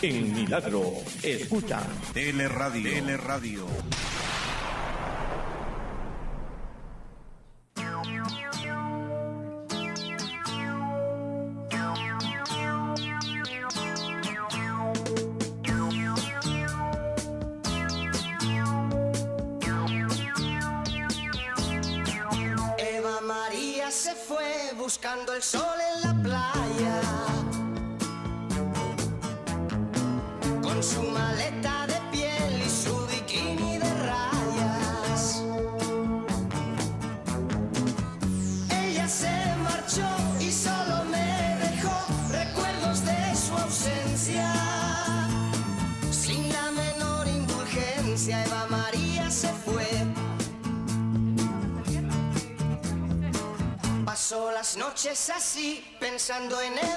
En Milagro, escucha. Teleradio. Teleradio. Pensando en él.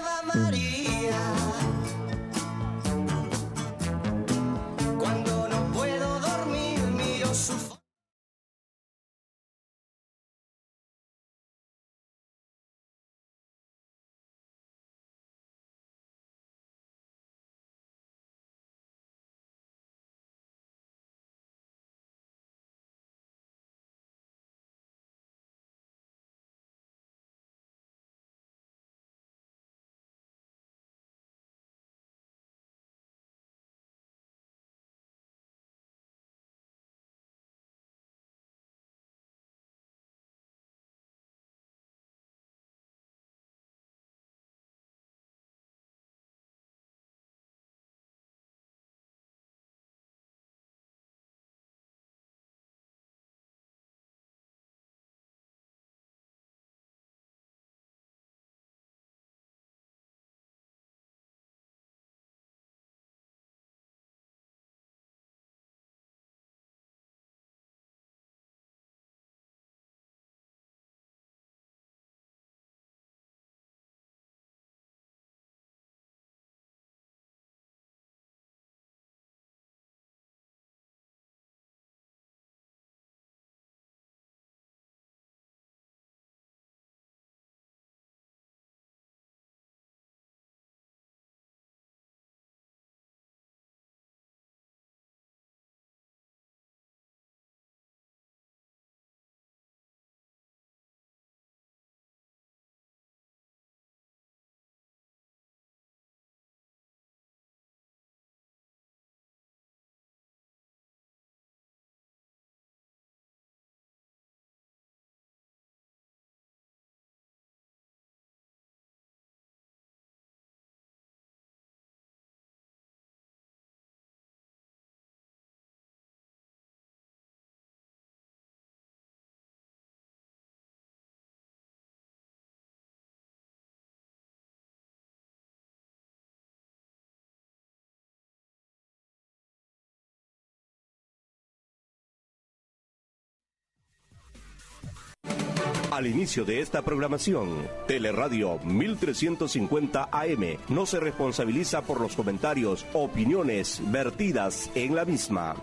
Al inicio de esta programación, Teleradio 1350 AM no se responsabiliza por los comentarios, opiniones vertidas en la misma.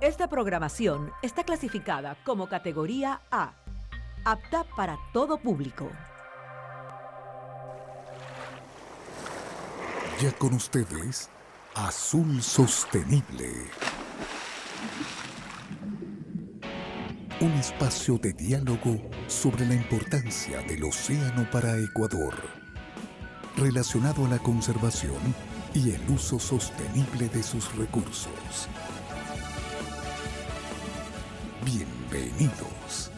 Esta programación está clasificada como categoría A, apta para todo público. Ya con ustedes, Azul Sostenible. Un espacio de diálogo sobre la importancia del océano para Ecuador, relacionado a la conservación y el uso sostenible de sus recursos. Bienvenidos.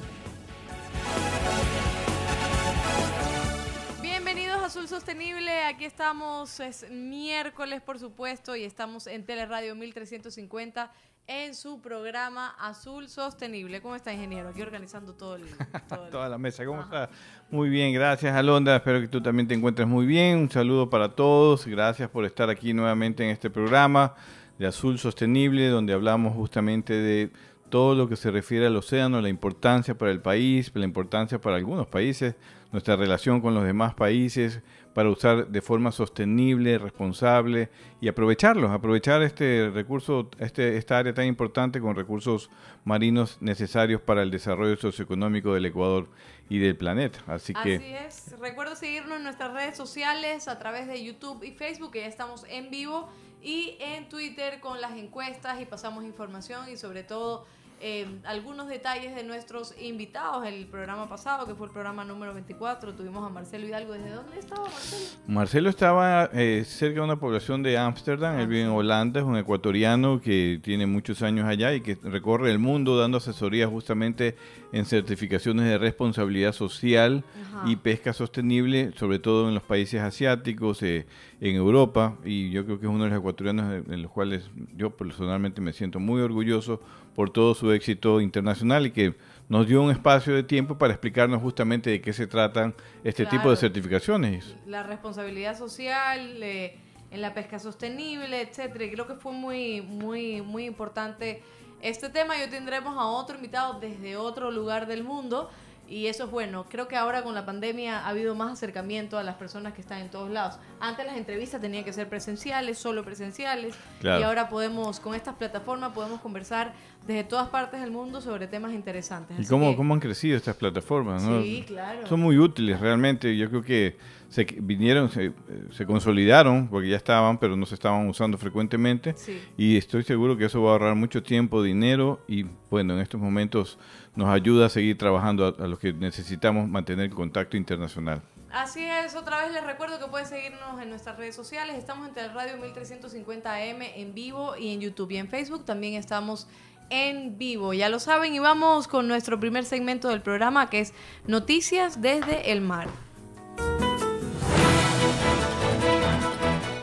Bienvenidos a Azul Sostenible, aquí estamos, es miércoles por supuesto y estamos en Teleradio 1350 en su programa Azul Sostenible. ¿Cómo está, ingeniero? Aquí organizando todo el... todo el- Toda la mesa, ¿cómo está? Muy bien, gracias Alondra, espero que tú también te encuentres muy bien. Un saludo para todos, gracias por estar aquí nuevamente en este programa de Azul Sostenible, donde hablamos justamente de todo lo que se refiere al océano, la importancia para el país, la importancia para algunos países, nuestra relación con los demás países, para usar de forma sostenible, responsable y aprovecharlos, aprovechar este recurso, este, esta área tan importante con recursos marinos necesarios para el desarrollo socioeconómico del Ecuador y del planeta. Así que Así es. Recuerda seguirnos en nuestras redes sociales a través de YouTube y Facebook, que ya estamos en vivo, y en Twitter con las encuestas y pasamos información y sobre todo eh, algunos detalles de nuestros invitados. El programa pasado, que fue el programa número 24, tuvimos a Marcelo Hidalgo. ¿Desde dónde estaba Marcelo? Marcelo estaba eh, cerca de una población de Ámsterdam, él vive en Holanda, es un ecuatoriano que tiene muchos años allá y que recorre el mundo dando asesoría justamente en certificaciones de responsabilidad social Ajá. y pesca sostenible, sobre todo en los países asiáticos, eh, en Europa, y yo creo que es uno de los ecuatorianos en los cuales yo personalmente me siento muy orgulloso por todo su éxito internacional y que nos dio un espacio de tiempo para explicarnos justamente de qué se tratan este tipo de certificaciones. la responsabilidad social eh, en la pesca sostenible, etcétera. Y creo que fue muy, muy, muy importante este tema. Y hoy tendremos a otro invitado desde otro lugar del mundo. Y eso es bueno. Creo que ahora con la pandemia ha habido más acercamiento a las personas que están en todos lados. Antes las entrevistas tenían que ser presenciales, solo presenciales. Claro. Y ahora podemos, con estas plataformas, podemos conversar desde todas partes del mundo sobre temas interesantes. ¿Y cómo, que- cómo han crecido estas plataformas? ¿no? Sí, claro. Son muy útiles realmente. Yo creo que se vinieron, se, eh, se consolidaron porque ya estaban, pero no se estaban usando frecuentemente. Sí. Y estoy seguro que eso va a ahorrar mucho tiempo, dinero y bueno, en estos momentos nos ayuda a seguir trabajando a, a los que necesitamos mantener contacto internacional. Así es, otra vez les recuerdo que pueden seguirnos en nuestras redes sociales. Estamos en Teleradio 1350 AM en vivo y en YouTube y en Facebook también estamos en vivo. Ya lo saben y vamos con nuestro primer segmento del programa que es Noticias desde el mar.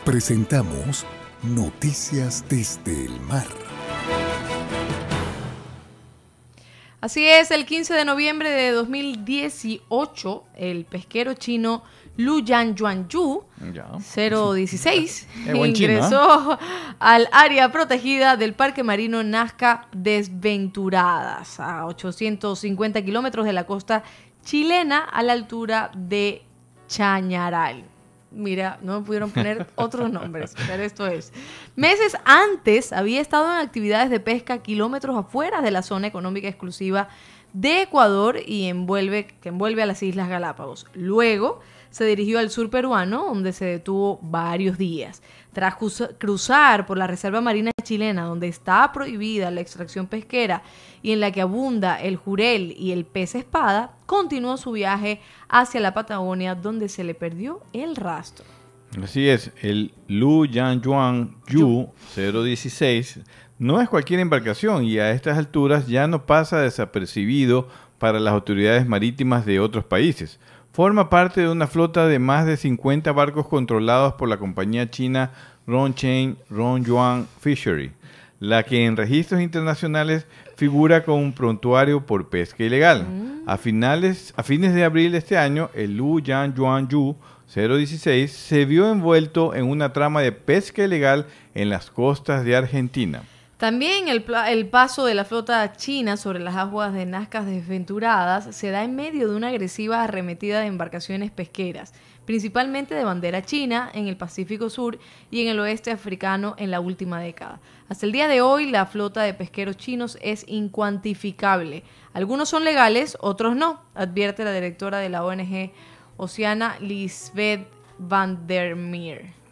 Presentamos Noticias desde el mar. Así es, el 15 de noviembre de 2018, el pesquero chino Lu Yan Yuanyu Ya. 016 Es buen chino, ¿ah? ingresó al área protegida del Parque Marino Nazca Desventuradas, a 850 kilómetros de la costa chilena, a la altura de Chañaral. Mira, no me pudieron poner otros nombres, pero esto es. Meses antes había estado en actividades de pesca kilómetros afuera de la zona económica exclusiva de Ecuador y envuelve, que envuelve a las Islas Galápagos. Luego se dirigió al sur peruano, donde se detuvo varios días. Tras cruza- cruzar por la Reserva Marina Chilena, donde está prohibida la extracción pesquera y en la que abunda el jurel y el pez espada, continuó su viaje hacia la Patagonia, donde se le perdió el rastro. Así es, el Lu Yan Yuan Yu 016 no es cualquier embarcación y a estas alturas ya no pasa desapercibido para las autoridades marítimas de otros países. Forma parte de una flota de más de 50 barcos controlados por la compañía china Rongchain Rongyuan Fishery, la que en registros internacionales figura con un prontuario por pesca ilegal. A, finales, a fines de abril de este año, el Lu Yan Yuan Yu 016 se vio envuelto en una trama de pesca ilegal en las costas de Argentina. También el, paso de la flota china sobre las aguas de Nazcas desventuradas se da en medio de una agresiva arremetida de embarcaciones pesqueras, principalmente de bandera china en el Pacífico Sur y en el oeste africano en la última década. Hasta el día de hoy, la flota de pesqueros chinos es incuantificable. Algunos son legales, otros no, advierte la directora de la ONG Oceana, Lisbeth van der Meer.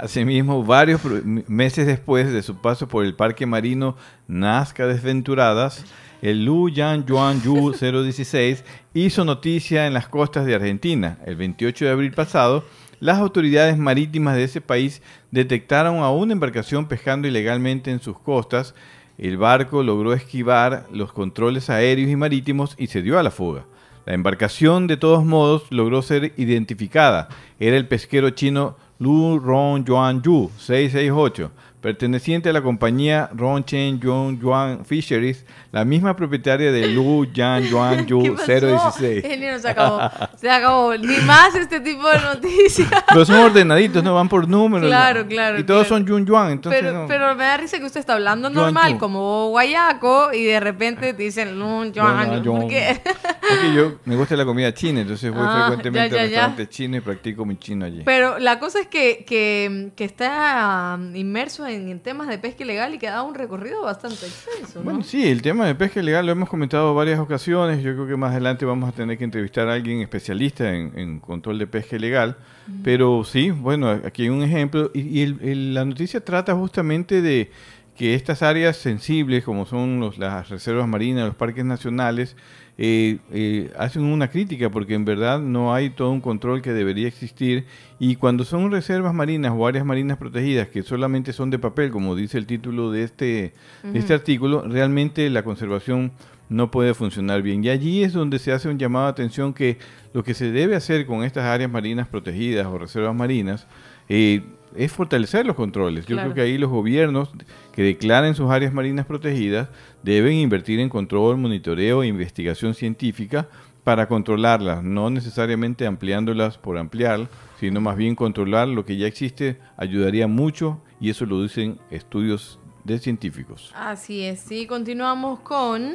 Asimismo, varios meses después de su paso por el Parque Marino Nazca Desventuradas, el Lu Yan Yuan Yu 016 hizo noticia en las costas de Argentina. El 28 de abril pasado, las autoridades marítimas de ese país detectaron a una embarcación pescando ilegalmente en sus costas. El barco logró esquivar los controles aéreos y marítimos y se dio a la fuga. La embarcación, de todos modos, logró ser identificada. Era el pesquero chino Lu Rong Yuan Yu 668, perteneciente a la compañía Ron Chen Yuan Yuan Fisheries, la misma propietaria de Lu Yan Yuan ¿Qué Yu pasó? 016. Ingeniero, se acabó. Se acabó. Ni más este tipo de noticias. Pero son ordenaditos, no van por números. Claro, ¿no? claro, Y todos claro. son Yun Yuan, entonces pero, no. pero me da risa que usted está hablando Yuan normal, Yu. como guayaco, y de repente te dicen No, no, Yuan. ¿Por qué? Es que yo me gusta la comida china, entonces voy Ah, frecuentemente ya, a ya, ya. restaurantes chinos y practico mi chino allí. Pero la cosa es que, que, que está um, inmerso en, en temas de pesca ilegal y que dado un recorrido bastante extenso, ¿no? Bueno, sí, el tema de pesca ilegal lo hemos comentado varias ocasiones. Yo creo que más adelante vamos a tener que entrevistar a alguien especialista en, en control de pesca ilegal. Pero sí, bueno, aquí hay un ejemplo. Y, y el- el- la noticia trata justamente de que estas áreas sensibles, como son los- las reservas marinas, los parques nacionales, eh, eh, hacen una crítica porque en verdad no hay todo un control que debería existir y cuando son reservas marinas o áreas marinas protegidas que solamente son de papel, como dice el título de este, de este artículo, realmente la conservación no puede funcionar bien. Y allí es donde se hace un llamado de atención que lo que se debe hacer con estas áreas marinas protegidas o reservas marinas eh, es fortalecer los controles. Yo Claro. creo que ahí los gobiernos que declaren sus áreas marinas protegidas deben invertir en control, monitoreo e investigación científica para controlarlas, no necesariamente ampliándolas por ampliar, sino más bien controlar lo que ya existe ayudaría mucho y eso lo dicen estudios de científicos. Así es, sí, continuamos con...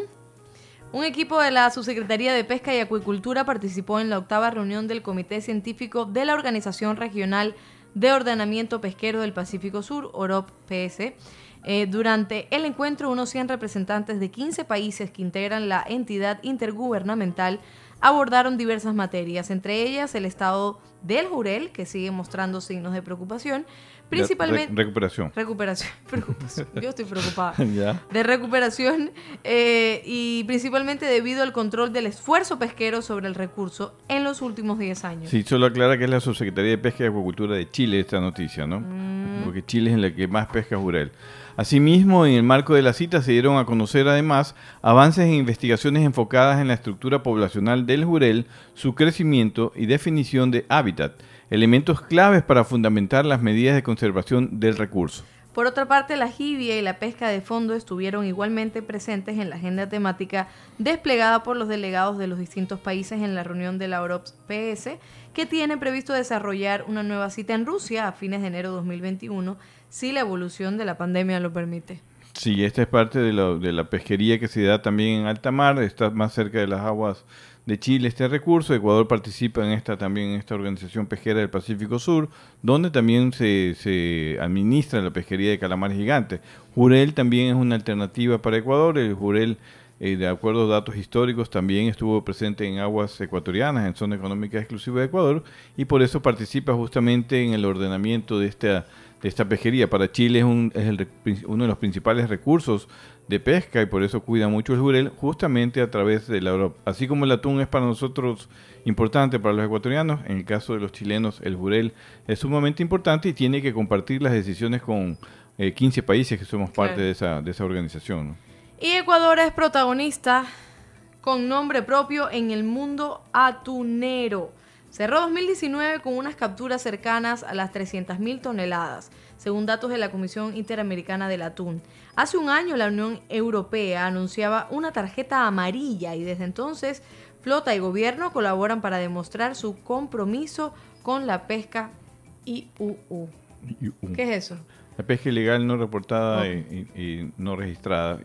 Un equipo de la Subsecretaría de Pesca y Acuicultura participó en la octava reunión del Comité Científico de la Organización Regional de Ordenamiento Pesquero del Pacífico Sur, OROP PS. Eh, durante el encuentro, unos 100 representantes de 15 países que integran la entidad intergubernamental abordaron diversas materias, entre ellas el estado del jurel, que sigue mostrando signos de preocupación, principalmente... Re- recuperación. Recuperación, preocupación. Yo estoy preocupada. Ya. De recuperación eh, y principalmente debido al control del esfuerzo pesquero sobre el recurso en los últimos 10 años. Sí, solo aclara que es la Subsecretaría de Pesca y Acuacultura de Chile esta noticia, ¿no? Mm. Porque Chile es en la que más pesca jurel. Asimismo, en el marco de la cita se dieron a conocer además avances en investigaciones enfocadas en la estructura poblacional del jurel, su crecimiento y definición de hábitat, elementos claves para fundamentar las medidas de conservación del recurso. Por otra parte, la jibia y la pesca de fondo estuvieron igualmente presentes en la agenda temática desplegada por los delegados de los distintos países en la reunión de la OROPS PS, que tiene previsto desarrollar una nueva cita en Rusia a fines de enero de 2021, si la evolución de la pandemia lo permite. Sí, esta es parte de la pesquería que se da también en alta mar, está más cerca de las aguas de Chile este recurso. Ecuador participa en esta también en esta organización pesquera del Pacífico Sur, donde también se, se administra la pesquería de calamares gigantes. Jurel también es una alternativa para Ecuador. El Jurel, eh, de acuerdo a datos históricos, también estuvo presente en aguas ecuatorianas, en zona económica exclusiva de Ecuador, y por eso participa justamente en el ordenamiento de esta de esta pesquería. Para Chile es, un, es el uno de los principales recursos de pesca y por eso cuida mucho el jurel, justamente a través de la Europa. Así como el atún es para nosotros importante, para los ecuatorianos, en el caso de los chilenos el jurel es sumamente importante y tiene que compartir las decisiones con eh, 15 países que somos parte Claro. de, esa, de esa organización. ¿no? Y Ecuador es protagonista con nombre propio en el mundo atunero. Cerró 2019 con unas capturas cercanas a las 300.000 toneladas, según datos de la Comisión Interamericana del Atún. Hace un año la Unión Europea anunciaba una tarjeta amarilla y desde entonces flota y gobierno colaboran para demostrar su compromiso con la pesca IUU. ¿Qué es eso? La pesca ilegal no reportada Ok. y, y- y no registrada.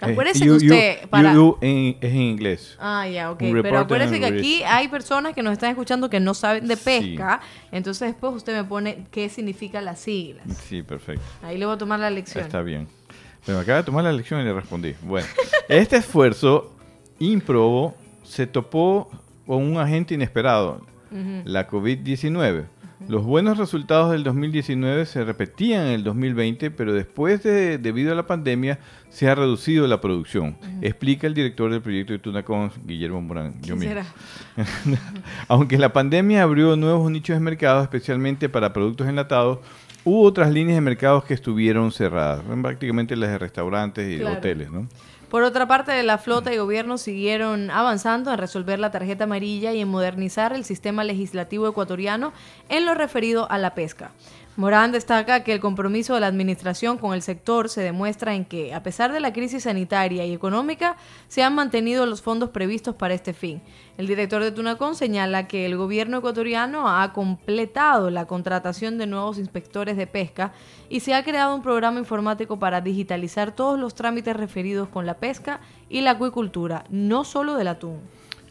Acuérdese eh, que U- usted, para- U- en- es en inglés. Ah, ya, ok. Un Pero acuérdese que aquí hay personas que nos están escuchando que no saben de Sí. pesca. Entonces después usted me pone qué significan las siglas. Sí, perfecto. Ahí le voy a tomar la lección. Está bien. Pero me acaba de tomar la lección y le respondí. Bueno, este esfuerzo ímprobo se topó con un agente inesperado, la COVID-19. Los buenos resultados del 2019 se repetían en el 2020, pero después de, debido a la pandemia, se ha reducido la producción. Explica el director del proyecto de Tunacons, Guillermo Morán. Yo ¿Qué mismo. Aunque la pandemia abrió nuevos nichos de mercado, especialmente para productos enlatados, hubo otras líneas de mercados que estuvieron cerradas, prácticamente las de restaurantes y de hoteles, ¿no? Por otra parte, la flota y gobierno siguieron avanzando en resolver la tarjeta amarilla y en modernizar el sistema legislativo ecuatoriano en lo referido a la pesca. Morán destaca que el compromiso de la administración con el sector se demuestra en que, a pesar de la crisis sanitaria y económica, se han mantenido los fondos previstos para este fin. El director de Tunacón señala que el gobierno ecuatoriano ha completado la contratación de nuevos inspectores de pesca y se ha creado un programa informático para digitalizar todos los trámites referidos con la pesca y la acuicultura, no solo del atún.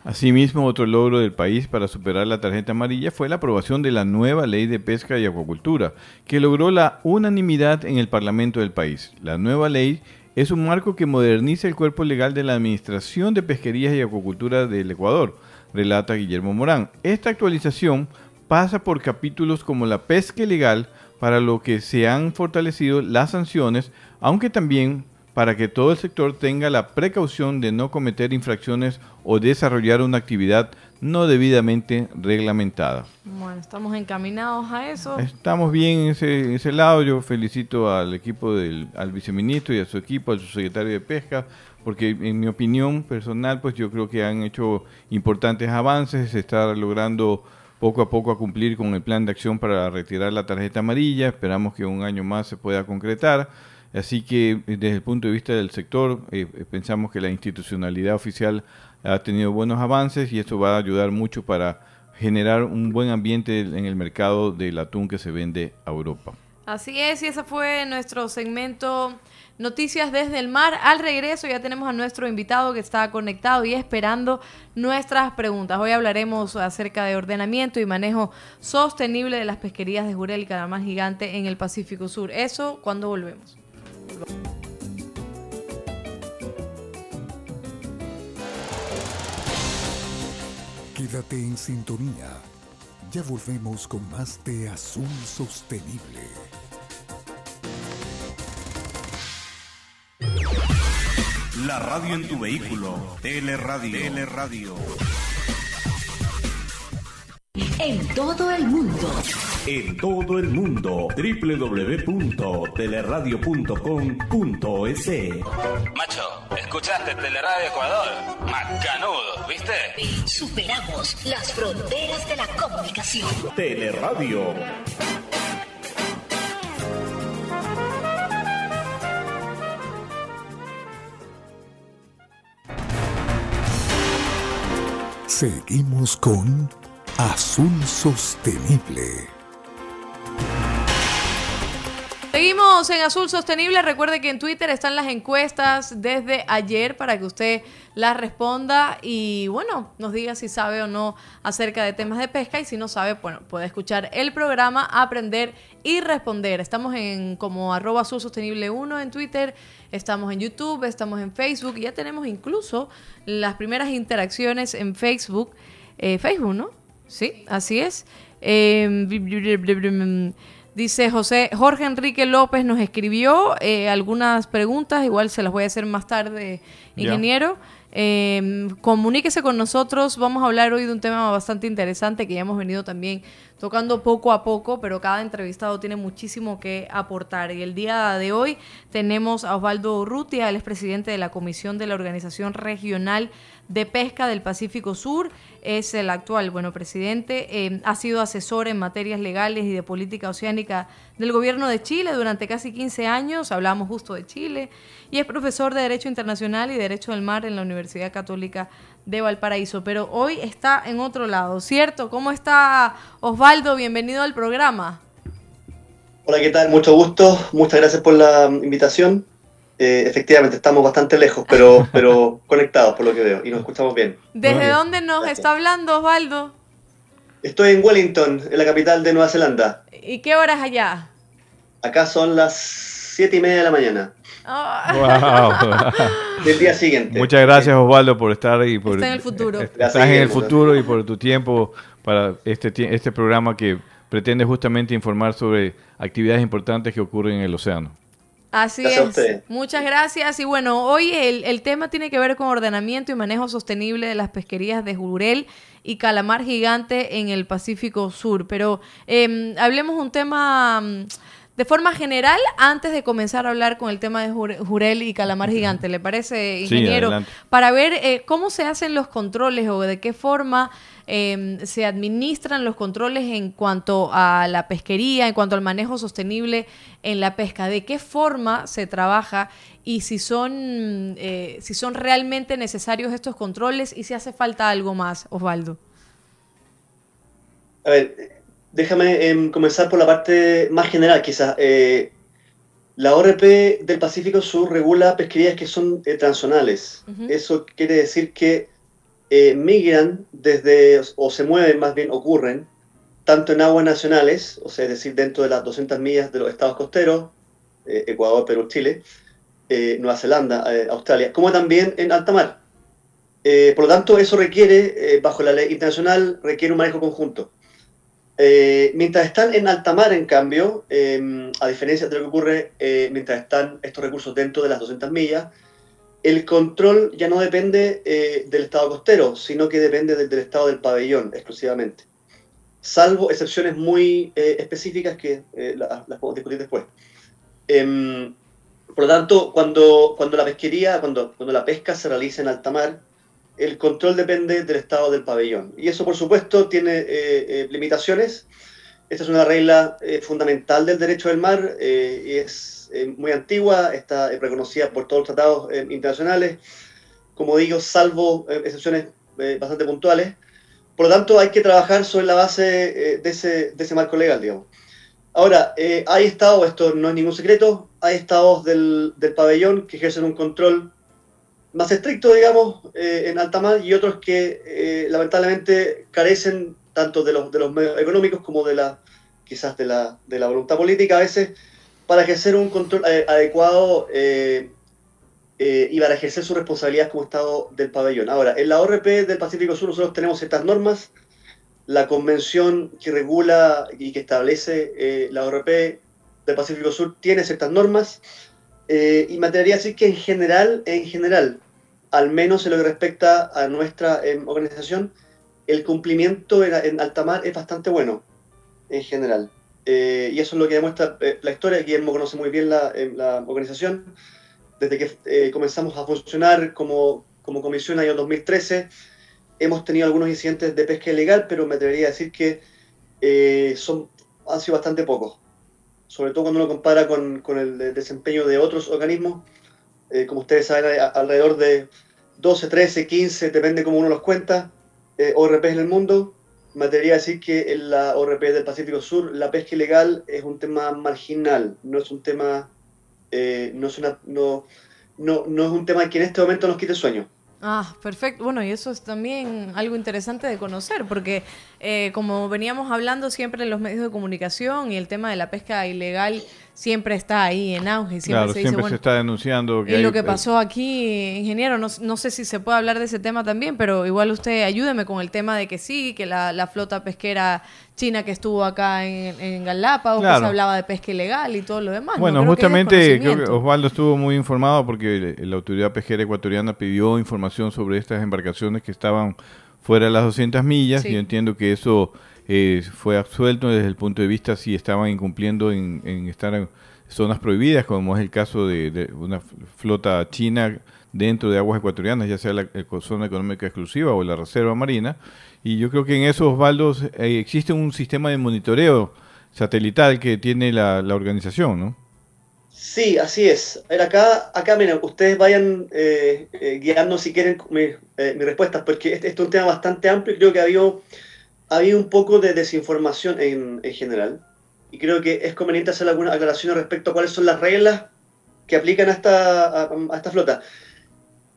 Asimismo, otro logro del país para superar la tarjeta amarilla fue la aprobación de la nueva ley de pesca y acuacultura, que logró la unanimidad en el Parlamento del país. La nueva ley es un marco que moderniza el cuerpo legal de la Administración de Pesquerías y Acuacultura del Ecuador, relata Guillermo Morán. Esta actualización pasa por capítulos como la pesca ilegal, para lo que se han fortalecido las sanciones, aunque también para que todo el sector tenga la precaución de no cometer infracciones o desarrollar una actividad no debidamente reglamentada. Bueno, estamos encaminados a eso. Estamos bien en ese, ese lado. Yo felicito al equipo del al viceministro y a su equipo, al subsecretario de Pesca, porque en mi opinión personal, pues yo creo que han hecho importantes avances. Se está logrando poco a poco a cumplir con el plan de acción para retirar la tarjeta amarilla. Esperamos que un año más se pueda concretar. Así que eh, desde el punto de vista del sector, eh, eh, pensamos que la institucionalidad oficial ha tenido buenos avances y esto va a ayudar mucho para generar un buen ambiente en el mercado del atún que se vende a Europa. Así es, y ese fue nuestro segmento Noticias desde el mar. Al regreso ya tenemos a nuestro invitado que está conectado y esperando nuestras preguntas. Hoy hablaremos acerca de ordenamiento y manejo sostenible de las pesquerías de Jurel y Calamar Gigante en el Pacífico Sur. Eso cuando volvemos. Quédate en sintonía. Ya volvemos con más de Azul Sostenible. La radio en tu vehículo. Teleradio. Teleradio. En todo el mundo. En todo el mundo. www.teleradio.com.es Macho, ¿escuchaste Teleradio Ecuador? Macanudo, ¿viste? Superamos las fronteras de la comunicación. Teleradio. Seguimos con Azul Sostenible. Seguimos en Azul Sostenible. Recuerde que en Twitter están las encuestas desde ayer para que usted las responda y bueno, nos diga si sabe o no acerca de temas de pesca y si no sabe, bueno, puede escuchar el programa, aprender y responder. Estamos en como arroba Azul Sostenible 1 en Twitter, estamos en YouTube, estamos en Facebook y ya tenemos incluso las primeras interacciones en Facebook. Eh, Facebook, ¿no? Sí, así es. Eh, Dice José Jorge Enrique López nos escribió eh, algunas preguntas, igual se las voy a hacer más tarde, ingeniero. Eh, comuníquese con nosotros, vamos a hablar hoy de un tema bastante interesante que ya hemos venido también tocando poco a poco, pero cada entrevistado tiene muchísimo que aportar. Y el día de hoy tenemos a Osvaldo Urrutia, es presidente de la Comisión de la Organización Regional de Pesca del Pacífico Sur, es el actual, bueno, presidente, eh, ha sido asesor en materias legales y de política oceánica del gobierno de Chile durante casi 15 años, hablamos justo de Chile, y es profesor de Derecho Internacional y Derecho del Mar en la Universidad Católica de Valparaíso, pero hoy está en otro lado, ¿cierto? ¿Cómo está Osvaldo? Bienvenido al programa. Hola, ¿qué tal? Mucho gusto, muchas gracias por la invitación. Eh, efectivamente, estamos bastante lejos, pero, pero conectados por lo que veo y nos escuchamos bien. ¿Desde dónde nos está hablando Osvaldo? Estoy en Wellington, en la capital de Nueva Zelanda. ¿Y qué horas allá? Acá son las siete y media de la mañana. Wow. Del día siguiente. Muchas gracias Osvaldo por estar y por Está en el futuro. estás en el futuro y por tu tiempo para este este programa que pretende justamente informar sobre actividades importantes que ocurren en el océano. Así Gracias es. Muchas gracias. Y bueno, hoy el, el tema tiene que ver con ordenamiento y manejo sostenible de las pesquerías de Jurel y Calamar Gigante en el Pacífico Sur. Pero eh, hablemos un tema de forma general antes de comenzar a hablar con el tema de jure- Jurel y Calamar Gigante. ¿Le parece, Sí, ingeniero? adelante. Para ver eh, cómo se hacen los controles o de qué forma eh, se administran los controles en cuanto a la pesquería, en cuanto al manejo sostenible en la pesca. ¿De qué forma se trabaja y si son, eh, si son realmente necesarios estos controles y si hace falta algo más, Osvaldo? A ver, déjame em, comenzar por la parte más general, quizás. Eh, la ORP del Pacífico Sur regula pesquerías que son eh, transzonales. Ujú. Eso quiere decir que eh, migran desde, o se mueven más bien, ocurren, tanto en aguas nacionales, o sea, es decir, dentro de las 200 millas de los estados costeros, eh, Ecuador, Perú, Chile, Nueva Zelanda, Australia, como también en alta mar. Por lo tanto, eso requiere, bajo la ley internacional, requiere un manejo conjunto. Eh, mientras están en alta mar, en cambio, eh, a diferencia de lo que ocurre eh, mientras están estos recursos dentro de las 200 millas, el control ya no depende eh, del estado costero, sino que depende del, estado del pabellón exclusivamente. Salvo excepciones muy específicas que eh, la- las podemos discutir después. Em, por lo tanto, cuando, cuando la pesquería, cuando, cuando la pesca se realiza en alta mar, el control depende del estado del pabellón. Y eso, por supuesto, tiene eh, eh, limitaciones. Esta es una regla eh, fundamental del derecho del mar y es muy antigua, está reconocida por todos los tratados internacionales, como digo, salvo excepciones bastante puntuales. Por lo tanto, hay que trabajar sobre la base de, ese, de ese marco legal, digamos. Ahora, hay estados, esto no es ningún secreto, hay estados del, del pabellón que ejercen un control más estricto, digamos, eh, en alta mar y otros que eh, lamentablemente carecen tanto de los, de los medios económicos como de la, quizás de la, de la voluntad política a veces para ejercer un control eh, adecuado eh, y para ejercer su responsabilidad como Estado del pabellón. Ahora, en la ORP del Pacífico Sur nosotros tenemos ciertas normas, la convención que regula y que establece la ORP del Pacífico Sur tiene ciertas normas, eh, y me atrevería a decir que en general, en general, al menos en lo que respecta a nuestra em, organización, el cumplimiento en, en alta mar es bastante bueno, en general. Eh, y eso es lo que demuestra eh, la historia. Guillermo conoce muy bien la, em, organización. Desde que comenzamos a funcionar como, como comisión año 2013, hemos tenido algunos incidentes de pesca ilegal, pero me atrevería a decir que son, han sido bastante pocos sobre todo cuando uno compara con, con el de- desempeño de otros organismos. Eh, como ustedes saben, alrededor de 12, 13, 15, depende cómo uno los cuenta, eh, ORPs en el mundo. Me atrevería a decir que en la ORP del Pacífico Sur la pesca ilegal es un tema marginal, no es un tema, eh, no, es una, no, no, no es un tema que en este momento nos quite sueño. Ah, perfecto. Bueno, y eso es también algo interesante de conocer, porque eh, como veníamos hablando siempre en los medios de comunicación y el tema de la pesca ilegal siempre está ahí en auge. Siempre claro, se dice, siempre bueno, se está denunciando que y hay, lo que pasó aquí, ingeniero, no, no sé si se puede hablar de ese tema también, pero igual usted ayúdeme con el tema de que sí, que la, la flota pesquera china que estuvo acá en, en Galápagos, que se hablaba de pesca ilegal y todo lo demás. ¿no? Bueno, que justamente creo que. Osvaldo estuvo muy informado porque la autoridad pesquera ecuatoriana pidió información sobre estas embarcaciones que estaban fuera de las 200 millas Sí. y yo entiendo que eso eh, fue absuelto desde el punto de vista si estaban incumpliendo en, estar en zonas prohibidas, como es el caso de, una flota china dentro de aguas ecuatorianas, ya sea la eh, zona económica exclusiva o la reserva marina. Y yo creo que en eso, Osvaldo, eh, existe un sistema de monitoreo satelital que tiene la, la organización, ¿no? Sí, así es. A ver, acá, acá miren, ustedes vayan eh, eh, guiando si quieren mi- mis respuestas, porque este, este es un tema bastante amplio y creo que ha habido, ha habido un poco de desinformación en, en general. Y creo que es conveniente hacer algunas aclaraciones respecto a cuáles son las reglas que aplican a esta, a, a esta flota.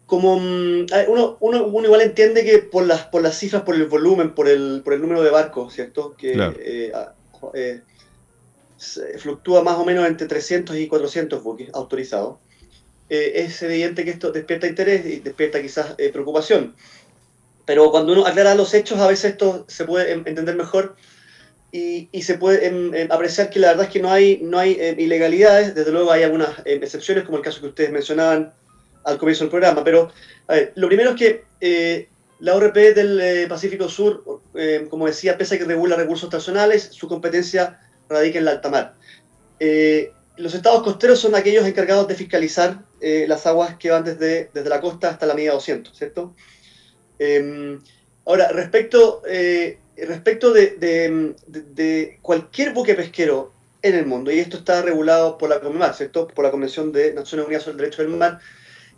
Como mm, a ver, uno, uno, uno igual entiende que por las, por las cifras, por el volumen, por el, por el número de barcos, ¿cierto? Que Claro. eh, a- eh, fluctúa más o menos entre 300 y 400 buques autorizados. Eh, es evidente que esto despierta interés y despierta quizás preocupación. Pero cuando uno aclara los hechos, a veces esto se puede entender mejor y, se puede apreciar que la verdad es que no hay, no hay em, ilegalidades. Desde luego hay algunas em, excepciones, como el caso que ustedes mencionaban al comienzo del programa. Pero a ver, lo primero es que eh, la ORP del eh, Pacífico Sur, eh, como decía, pese a que regula recursos nacionales, su competencia radica en la alta mar. Eh, los estados costeros son aquellos encargados de fiscalizar eh, las aguas que van desde, desde la costa hasta la medida 200, ¿cierto? Em, ahora, respecto, eh, respecto de, cualquier buque pesquero en el mundo, y esto está regulado por la ¿cierto? Por la Convención de Naciones Unidas sobre el Derecho del Mar,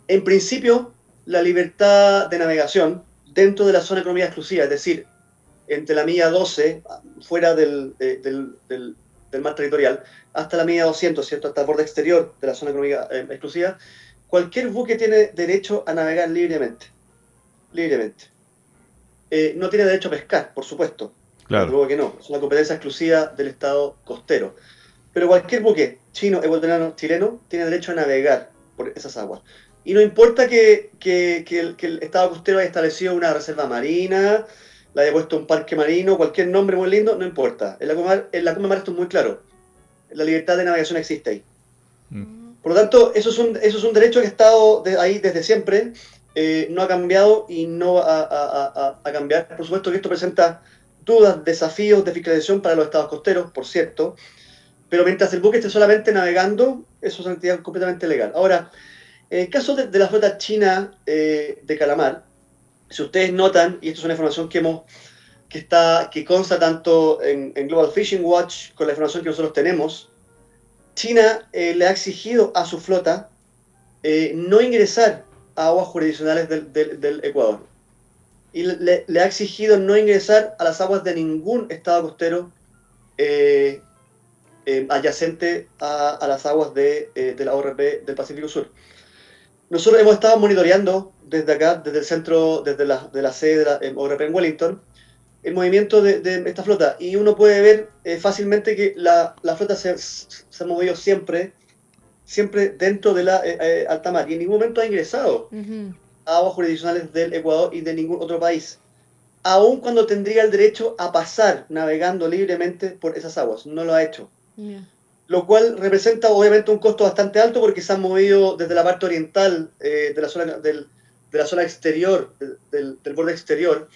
en principio, la libertad de navegación dentro de la zona de economía exclusiva, es decir, entre la milla 12, fuera del mar territorial, hasta la milla 200, ¿cierto? Hasta el borde exterior de la zona económica eh, exclusiva, cualquier buque tiene derecho a navegar libremente. Libremente. Eh, no tiene derecho a pescar, por supuesto. Claro. Luego que no, es una competencia exclusiva del Estado costero. Pero cualquier buque chino, ecuatoriano, chileno, tiene derecho a navegar por esas aguas. Y no importa que, que- que el, que el Estado costero haya establecido una reserva marina, le haya puesto un parque marino, cualquier nombre muy lindo, no importa. En la Comar, en la Comar esto es muy claro. La libertad de navegación existe ahí. Por lo tanto, eso es un, eso es un derecho que ha estado de- ahí desde siempre, eh, no ha cambiado y no va a, cambiar. Por supuesto que esto presenta dudas, desafíos de fiscalización para los estados costeros, por cierto, pero mientras el buque esté solamente navegando, eso es una actividad completamente legal. Ahora, en el caso de, la flota china eh, de calamar, si ustedes notan, y esto es una información que hemos que está que consta tanto en, Global Fishing Watch con la información que nosotros tenemos, China eh, le ha exigido a su flota no ingresar aguas jurisdiccionales del, del- del Ecuador. Y le, le ha exigido no ingresar a las aguas de ningún estado costero eh, eh, adyacente a, a las aguas de, eh, de la ORP del Pacífico Sur. Nosotros hemos estado monitoreando desde acá, desde el centro, desde la, de la sede de la ORP en Wellington, el movimiento de, de esta flota. Y uno puede ver eh, fácilmente que la, la flota se, se ha movido siempre, siempre dentro de la eh, eh, alta mar. Y en ningún momento ha ingresado a aguas jurisdiccionales del Ecuador y de ningún otro país. Aun cuando tendría el derecho a pasar navegando libremente por esas aguas. No lo ha hecho. Lo cual representa obviamente un costo bastante alto porque se han movido desde la parte oriental eh, de, la zona, del- de la zona exterior, del, del- del borde exterior,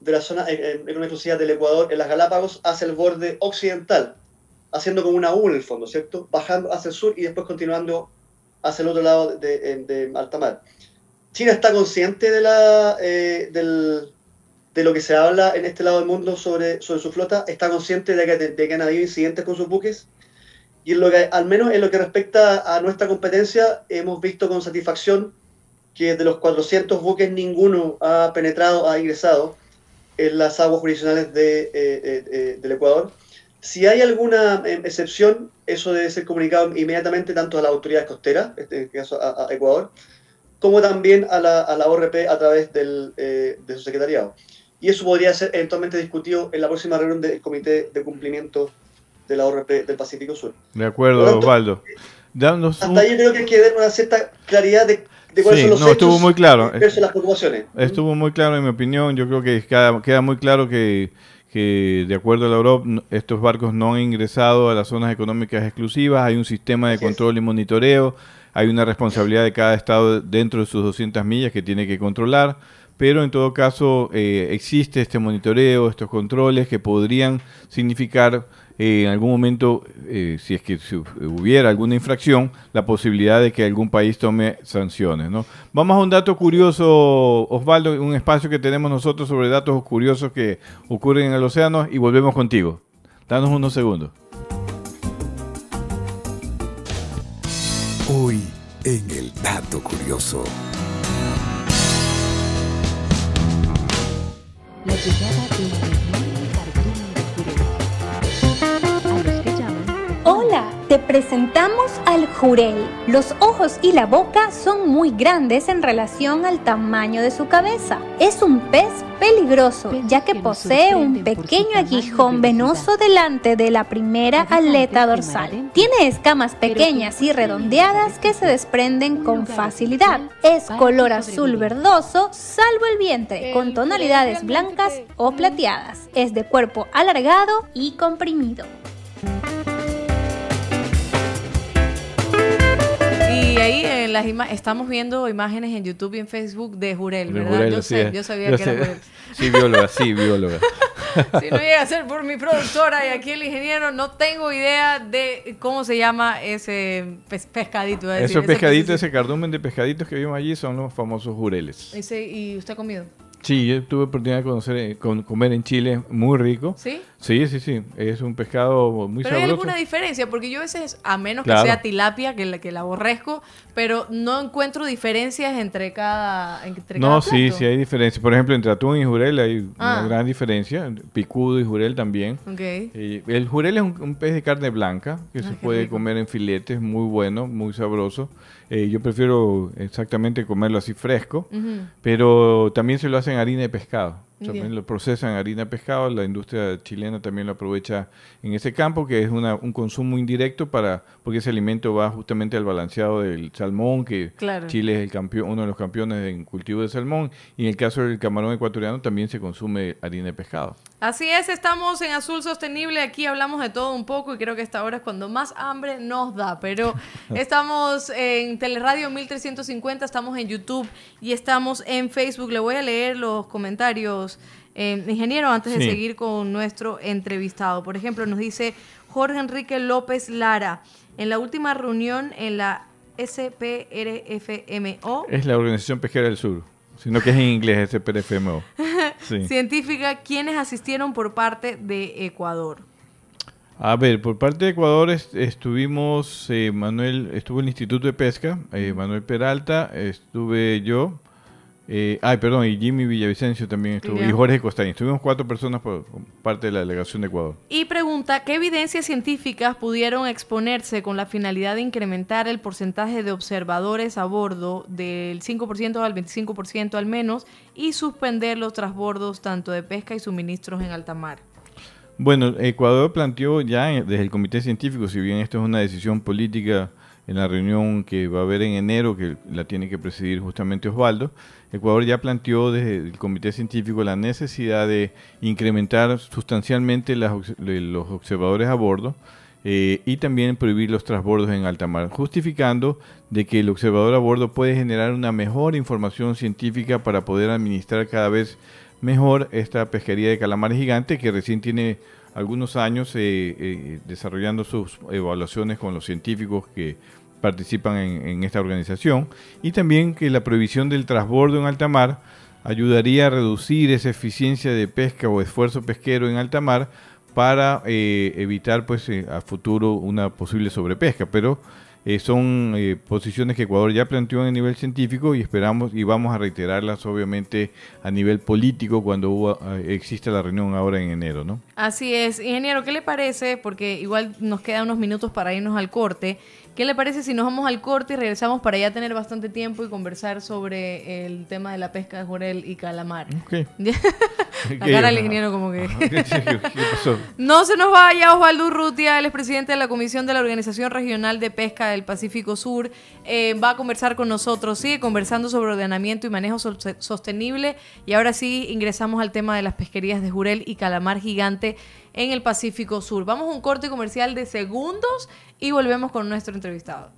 de la zona en, en una exclusividad del Ecuador, en las Galápagos, hacia el borde occidental, haciendo como una U en el fondo, ¿cierto? Bajando hacia el sur y después continuando hacia el otro lado de, de- mar. China está consciente de, la, eh, de lo que se habla en este lado del mundo sobre, sobre su flota, está consciente de que, de que han incidentes con sus buques, y al menos en lo que respecta a nuestra competencia, hemos visto con satisfacción que de los 400 buques ninguno ha penetrado, ha ingresado en las aguas jurisdiccionales de, eh, eh, del Ecuador. Si hay alguna eh, excepción, eso debe ser comunicado inmediatamente tanto a las autoridades costeras, en este caso a, a Ecuador, como también a la, a la ORP a través del, eh, de su secretariado. Y eso podría ser eventualmente discutido en la próxima reunión del Comité de Cumplimiento de la ORP del Pacífico Sur. De acuerdo, tanto, Osvaldo. Danos un- Hasta ahí yo creo que hay que dar una cierta claridad de, de cuáles Sí, son los no, estuvo muy claro. las preocupaciones. Estuvo muy claro en mi opinión. Yo creo que queda, queda muy claro que, que de acuerdo a la Europa, estos barcos no han ingresado a las zonas económicas exclusivas. Hay un sistema de control y monitoreo. Hay una responsabilidad de cada estado dentro de sus 200 millas que tiene que controlar. Pero en todo caso eh, existe este monitoreo, estos controles que podrían significar eh, en algún momento, eh, si es que hubiera alguna infracción, la posibilidad de que algún país tome sanciones. ¿no? Vamos a un dato curioso, Osvaldo, un espacio que tenemos nosotros sobre datos curiosos que ocurren en el océano y volvemos contigo. Danos unos segundos. Hoy en el dato curioso. La llegada te presentamos al jurel. Los ojos y la boca son muy grandes en relación al tamaño de su cabeza. Es un pez peligroso, ya que posee un pequeño aguijón venoso delante de la primera aleta dorsal. Tiene escamas pequeñas y redondeadas que se desprenden con facilidad. Es color azul verdoso, salvo el vientre, con tonalidades blancas o plateadas. Es de cuerpo alargado y comprimido. Y ahí en las ima- estamos viendo imágenes en YouTube y en Facebook de Jurel, ¿verdad? Jurel, yo sé, yo sabía Yo que era. Jurel. Sí, bióloga, sí, bióloga. si no llega a ser por mi productora y aquí el ingeniero, no tengo idea de cómo se llama ese pes- pescadito. decir, Esos ese pescaditos, pececito. ese cardumen de pescaditos que vimos allí son los famosos jureles. Ese, ¿Y usted ha comido? Sí, yo tuve oportunidad de conocer, eh, con- comer en Chile, muy rico. ¿Sí? Sí, sí, sí. Es un pescado muy Pero hay sabroso. alguna diferencia, porque yo a veces, a menos Claro. que sea tilapia, que la, que la aborrezco, pero no encuentro diferencias entre cada, entre cada No, sí, plato. sí hay diferencia. Por ejemplo, entre atún y jurel hay Ah. una gran diferencia. Picudo y jurel también. Ok. Eh, el jurel es un, un pez de carne blanca que se qué puede rico. comer en filetes, muy bueno, muy sabroso. Eh, yo prefiero exactamente comerlo así fresco, pero también se lo hacen harina de pescado. También Bien. lo procesan harina de pescado. La industria chilena también lo aprovecha en ese campo, que es una, un consumo indirecto para porque ese alimento va justamente al balanceado del salmón, que Claro. Chile es el campeón, uno de los campeones en cultivo de salmón. Y en el caso del camarón ecuatoriano también se consume harina de pescado. Así es, estamos en Azul Sostenible, aquí hablamos de todo un poco y creo que esta hora es cuando más hambre nos da, pero estamos en Teleradio 1350, estamos en YouTube y estamos en Facebook. Le voy a leer los comentarios, eh, ingeniero, antes de seguir con nuestro entrevistado. Por ejemplo, nos dice Jorge Enrique López Lara, en la última reunión en la SPRFMO, Es la Organización Pesquera del Sur, sino que es en inglés SPRFMO. Sí. científica, quienes asistieron por parte de Ecuador. A ver, por parte de Ecuador est- estuvimos, eh, Manuel, estuvo el Instituto de Pesca, eh, Manuel Peralta, estuve yo, eh, ay, perdón, y Jimmy Villavicencio también estuvo, y Jorge Costaña. Estuvimos cuatro personas por por parte de la delegación de Ecuador. Y pregunta, ¿qué evidencias científicas pudieron exponerse con la finalidad de incrementar el porcentaje de observadores a bordo del 5% al 25% al menos y suspender los transbordos tanto de pesca y suministros en alta mar? Bueno, Ecuador planteó ya desde el Comité Científico, si bien esto es una decisión política en la reunión que va a haber en enero, que la tiene que presidir justamente Osvaldo, Ecuador ya planteó desde el Comité Científico la necesidad de incrementar sustancialmente los observadores a bordo eh, y también prohibir los transbordos en alta mar, justificando de que el observador a bordo puede generar una mejor información científica para poder administrar cada vez mejor esta pesquería de calamares gigante que recién tiene algunos años eh, eh, desarrollando sus evaluaciones con los científicos que participan en, esta organización y también que la prohibición del transbordo en alta mar ayudaría a reducir esa eficiencia de pesca o esfuerzo pesquero en alta mar para eh, evitar pues eh, a futuro una posible sobrepesca pero eh, son eh, posiciones que Ecuador ya planteó a nivel científico y esperamos y vamos a reiterarlas obviamente a nivel político cuando hubo, eh, exista la reunión ahora en enero, ¿no? Así es, ingeniero, ¿qué le parece? Porque igual nos quedan unos minutos para irnos al corte. ¿Qué le parece si nos vamos al corte y regresamos para ya tener bastante tiempo y conversar sobre el tema de la pesca de jurel y calamar? Ok. la cara del ingeniero como que... ¿Qué pasó? No se nos vaya Osvaldo Urrutia, él es presidente de la Comisión de la Organización Regional de Pesca del Pacífico Sur. Eh, va a conversar con nosotros, sigue conversando sobre ordenamiento y manejo sostenible. Y ahora sí ingresamos al tema de las pesquerías de jurel y calamar gigante en el Pacífico Sur. Vamos a un corte comercial de segundos y volvemos con nuestro entrevistado.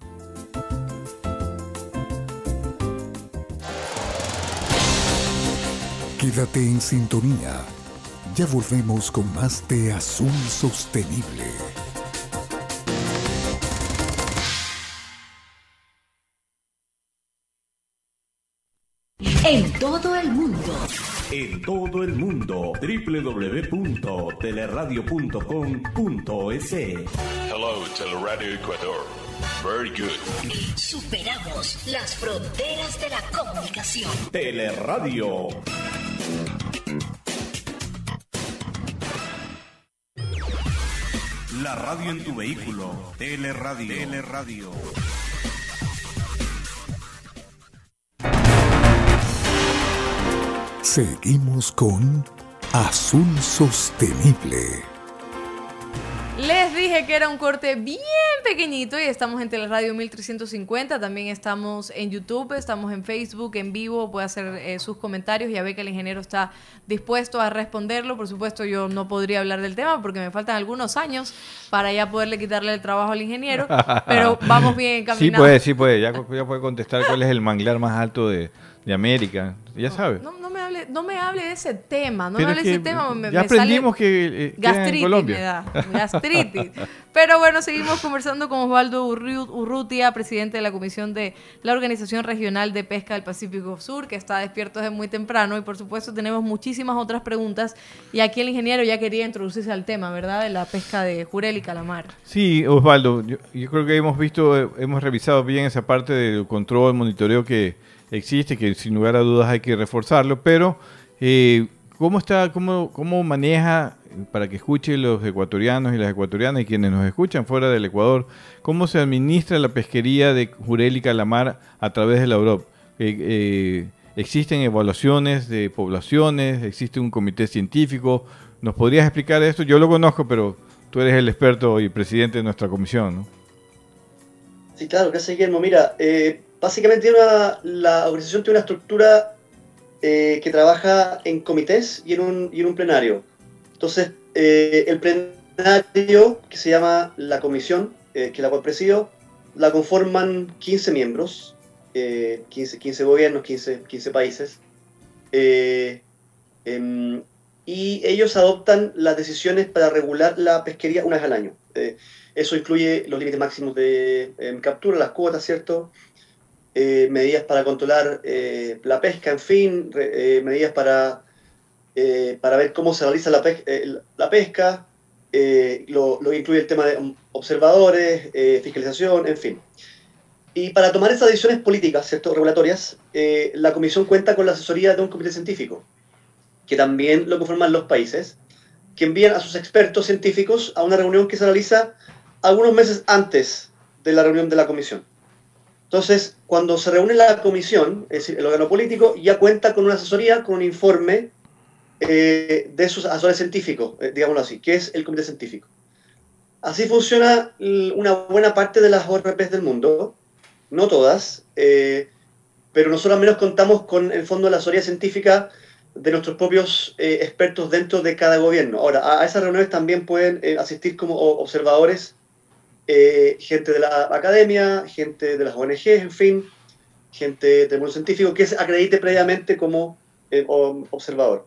Quédate en sintonía. Ya volvemos con más de Azul Sostenible. En todo el mundo. En todo el mundo, www.teleradio.com.es. Hello, Teleradio Ecuador. Very good. Superamos las fronteras de la comunicación. Teleradio. La radio en tu vehículo. Teleradio. Teleradio. Seguimos con Azul Sostenible. Les dije que era un corte bien pequeñito y estamos en Teleradio 1350, también estamos en YouTube, estamos en Facebook, en vivo, puede hacer eh, sus comentarios, ya ve que el ingeniero está dispuesto a responderlo, por supuesto yo no podría hablar del tema porque me faltan algunos años para ya poderle quitarle el trabajo al ingeniero, pero vamos bien Sí encaminados. puede, sí puede, ya, ya puede contestar cuál es el manglar más alto de, de América, ya sabe. No, no me hable no me hable de ese tema, no Pero me hable de ese tema. Me, ya me sale aprendimos que eh, en gastritis Colombia. me da, gastritis. Pero bueno, seguimos conversando con Osvaldo Urru- Urrutia, presidente de la Comisión de la Organización Regional de Pesca del Pacífico Sur, que está despierto desde muy temprano y por supuesto tenemos muchísimas otras preguntas y aquí el ingeniero ya quería introducirse al tema, ¿verdad? De la pesca de jurel y calamar. Sí, Osvaldo, yo, yo creo que hemos visto, eh, hemos revisado bien esa parte del control, monitoreo que existe, que sin lugar a dudas hay que reforzarlo, pero eh, ¿cómo está, cómo, cómo maneja, para que escuchen los ecuatorianos y las ecuatorianas y quienes nos escuchan fuera del Ecuador, cómo se administra la pesquería de jurel y calamar a través de la Europa? Eh, eh, ¿Existen evaluaciones de poblaciones? ¿Existe un comité científico? ¿Nos podrías explicar esto? Yo lo conozco, pero tú eres el experto y presidente de nuestra comisión, ¿no? Sí, claro, gracias Guillermo. Mira, eh, básicamente una- la organización tiene una estructura eh, que trabaja en comités y en un, y en un plenario. Entonces, eh, el plenario, que se llama la comisión, eh, que la cual presido, la conforman 15 miembros, eh, 15, 15 gobiernos, 15, 15 países. Em, y ellos adoptan las decisiones para regular la pesquería una vez al año. Eso incluye los límites máximos de em, captura, las cuotas, ¿cierto? Eh, medidas para controlar eh, la pesca, en fin, eh, medidas para, para ver cómo se realiza la, pes- la pesca, lo, incluye el tema de um, observadores, fiscalización, en fin. Y para tomar esas decisiones políticas, ¿cierto? regulatorias, la comisión cuenta con la asesoría de un comité científico, que también lo conforman los países, que envían a sus expertos científicos a una reunión que se realiza algunos meses antes de la reunión de la comisión. Entonces, cuando se reúne la comisión, es decir, el órgano político, ya cuenta con una asesoría, con un informe eh, de sus asesores científicos, eh, digámoslo así, que es el comité científico. Así funciona una buena parte de las ORPs del mundo, no todas, eh, pero nosotros al menos contamos con el fondo de la asesoría científica de nuestros propios eh, expertos dentro de cada gobierno. Ahora, a, esas reuniones también pueden asistir como observadores eh, gente de la academia, gente de las ONG, en fin, gente del mundo científico que se acredite previamente como eh, observador.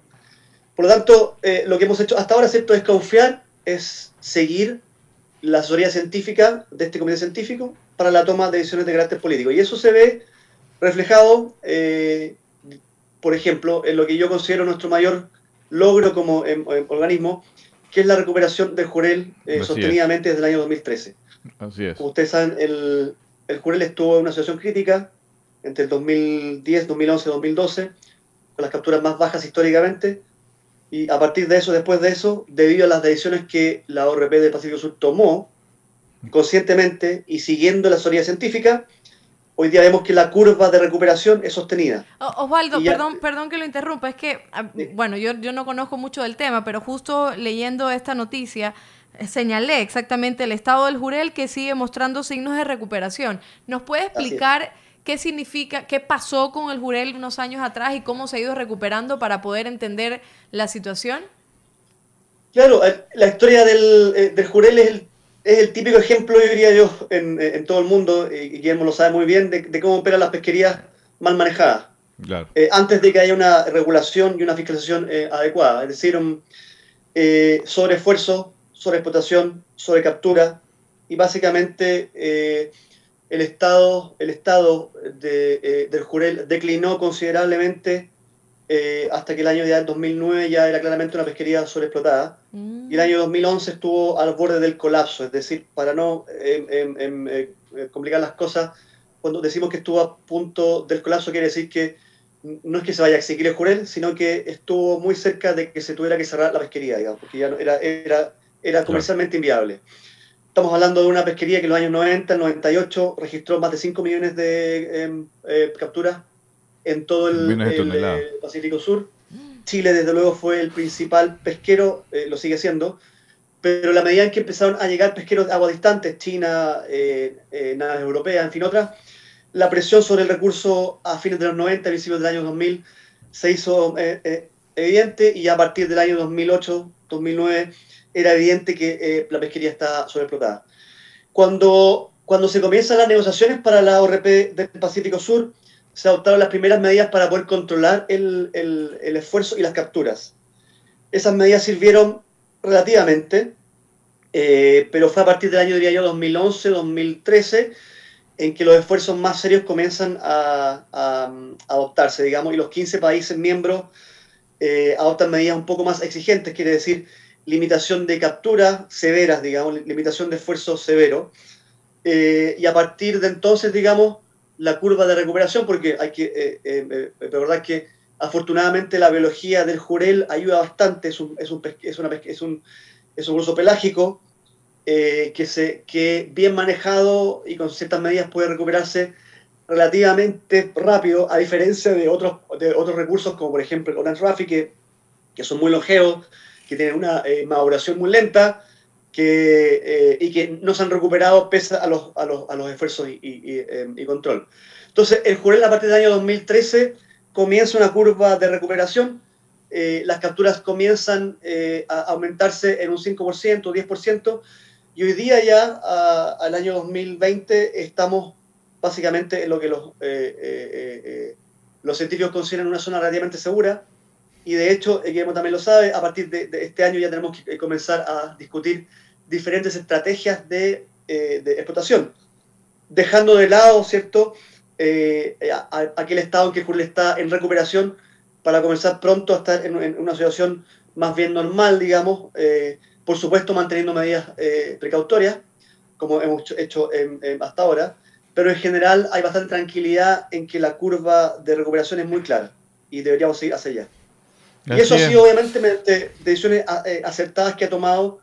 Por lo tanto, eh, lo que hemos hecho hasta ahora, ¿cierto?, es confiar, es seguir la asesoría científica de este comité científico para la toma de decisiones de carácter político. Y eso se ve reflejado, por ejemplo, en lo que yo considero nuestro mayor logro como em, em, organismo, que es la recuperación del Jurel eh, sostenidamente desde el año 2013. Así es. Como ustedes saben, el, el Jurel estuvo en una situación crítica entre el 2010, 2011 y 2012, con las capturas más bajas históricamente. Y a partir de eso, después de eso, debido a las decisiones que la ORP del Pacífico Sur tomó, conscientemente y siguiendo la asesoría científica, hoy día vemos que la curva de recuperación es sostenida. Osvaldo, ya- perdón, perdón que lo interrumpa, es que, ah, bueno, yo, yo no conozco mucho del tema, pero justo leyendo esta noticia, señalé exactamente el estado del jurel que sigue mostrando signos de recuperación. ¿Nos puede explicar qué significa, qué pasó con el jurel unos años atrás y cómo se ha ido recuperando para poder entender la situación? Claro, eh, la historia del, eh, del Jurel es el, es el típico ejemplo, yo diría yo, en, eh, en todo el mundo, y Guillermo lo sabe muy bien, de, de cómo operan las pesquerías mal manejadas. Claro. eh, antes de que haya una regulación y una fiscalización eh, adecuada. Es decir, un eh, sobreesfuerzo, sobreexplotación, sobrecaptura y básicamente eh, el estado, el estado de, eh, del Jurel declinó considerablemente eh, hasta que el año del 2009 ya era claramente una pesquería sobreexplotada y el año 2011 estuvo al borde del colapso, es decir, para no em, em, em, complicar las cosas, cuando decimos que estuvo a punto del colapso quiere decir que no es que se vaya a exigir el jurel, sino que estuvo muy cerca de que se tuviera que cerrar la pesquería, digamos, porque ya no- era, era, era comercialmente inviable. Estamos hablando de una pesquería que en los años 90, 98 registró más de 5 millones de em, eh, capturas en todo el, eh, Pacífico Sur. Chile, desde luego, fue el principal pesquero, eh, lo sigue siendo, pero la medida en que empezaron a llegar pesqueros de agua distantes, China, eh, naves europeas, en fin, otras, la presión sobre el recurso a fines de los 90, principios del año 2000, se hizo evidente y a partir del año 2008, 2009, era evidente que eh, la pesquería está sobreexplotada. Cuando, cuando se comienzan las negociaciones para la ORP del Pacífico Sur, se adoptaron las primeras medidas para poder controlar el, el- el esfuerzo y las capturas. Esas medidas sirvieron relativamente, eh, pero fue a partir del año, diría yo, 2011-2013, en que los esfuerzos más serios comienzan a, a- a adoptarse, digamos, y los 15 países miembros eh, adoptan medidas un poco más exigentes, quiere decir limitación de captura severas, digamos, limitación de esfuerzo severo. Eh, y a partir de entonces, digamos, la curva de recuperación, porque hay que eh, eh, eh, recordar que afortunadamente la biología del jurel ayuda bastante, es un, es un, es es un, es un pelágico eh, que, se, que bien manejado y con ciertas medidas puede recuperarse relativamente rápido, a diferencia de otros, de otros recursos como por ejemplo el Orange que, que son muy longevos, que tienen una eh, maduración muy lenta que, eh, y que no se han recuperado pese a los, a los, a los esfuerzos y, y- y, eh, control. Entonces, el jurel a partir del año 2013 comienza una curva de recuperación, eh, las capturas comienzan eh, a aumentarse en un 5%, 10%, y hoy día ya, a- al año 2020, estamos básicamente en lo que los, los científicos consideran una zona relativamente segura, y de hecho, eh, Guillermo también lo sabe, a partir de, de este año ya tenemos que eh, comenzar a discutir diferentes estrategias de, eh, de explotación, dejando de lado, ¿cierto?, eh, aquel estado en que Jurel está en recuperación para comenzar pronto a estar en, en una situación más bien normal, digamos, eh, por supuesto manteniendo medidas eh, precautorias, como hemos hecho- en- en- hasta ahora, pero en general hay bastante tranquilidad en que la curva de recuperación es muy clara y deberíamos seguir hacia allá. Y eso ha es. sido obviamente decisiones a- eh, acertadas que ha tomado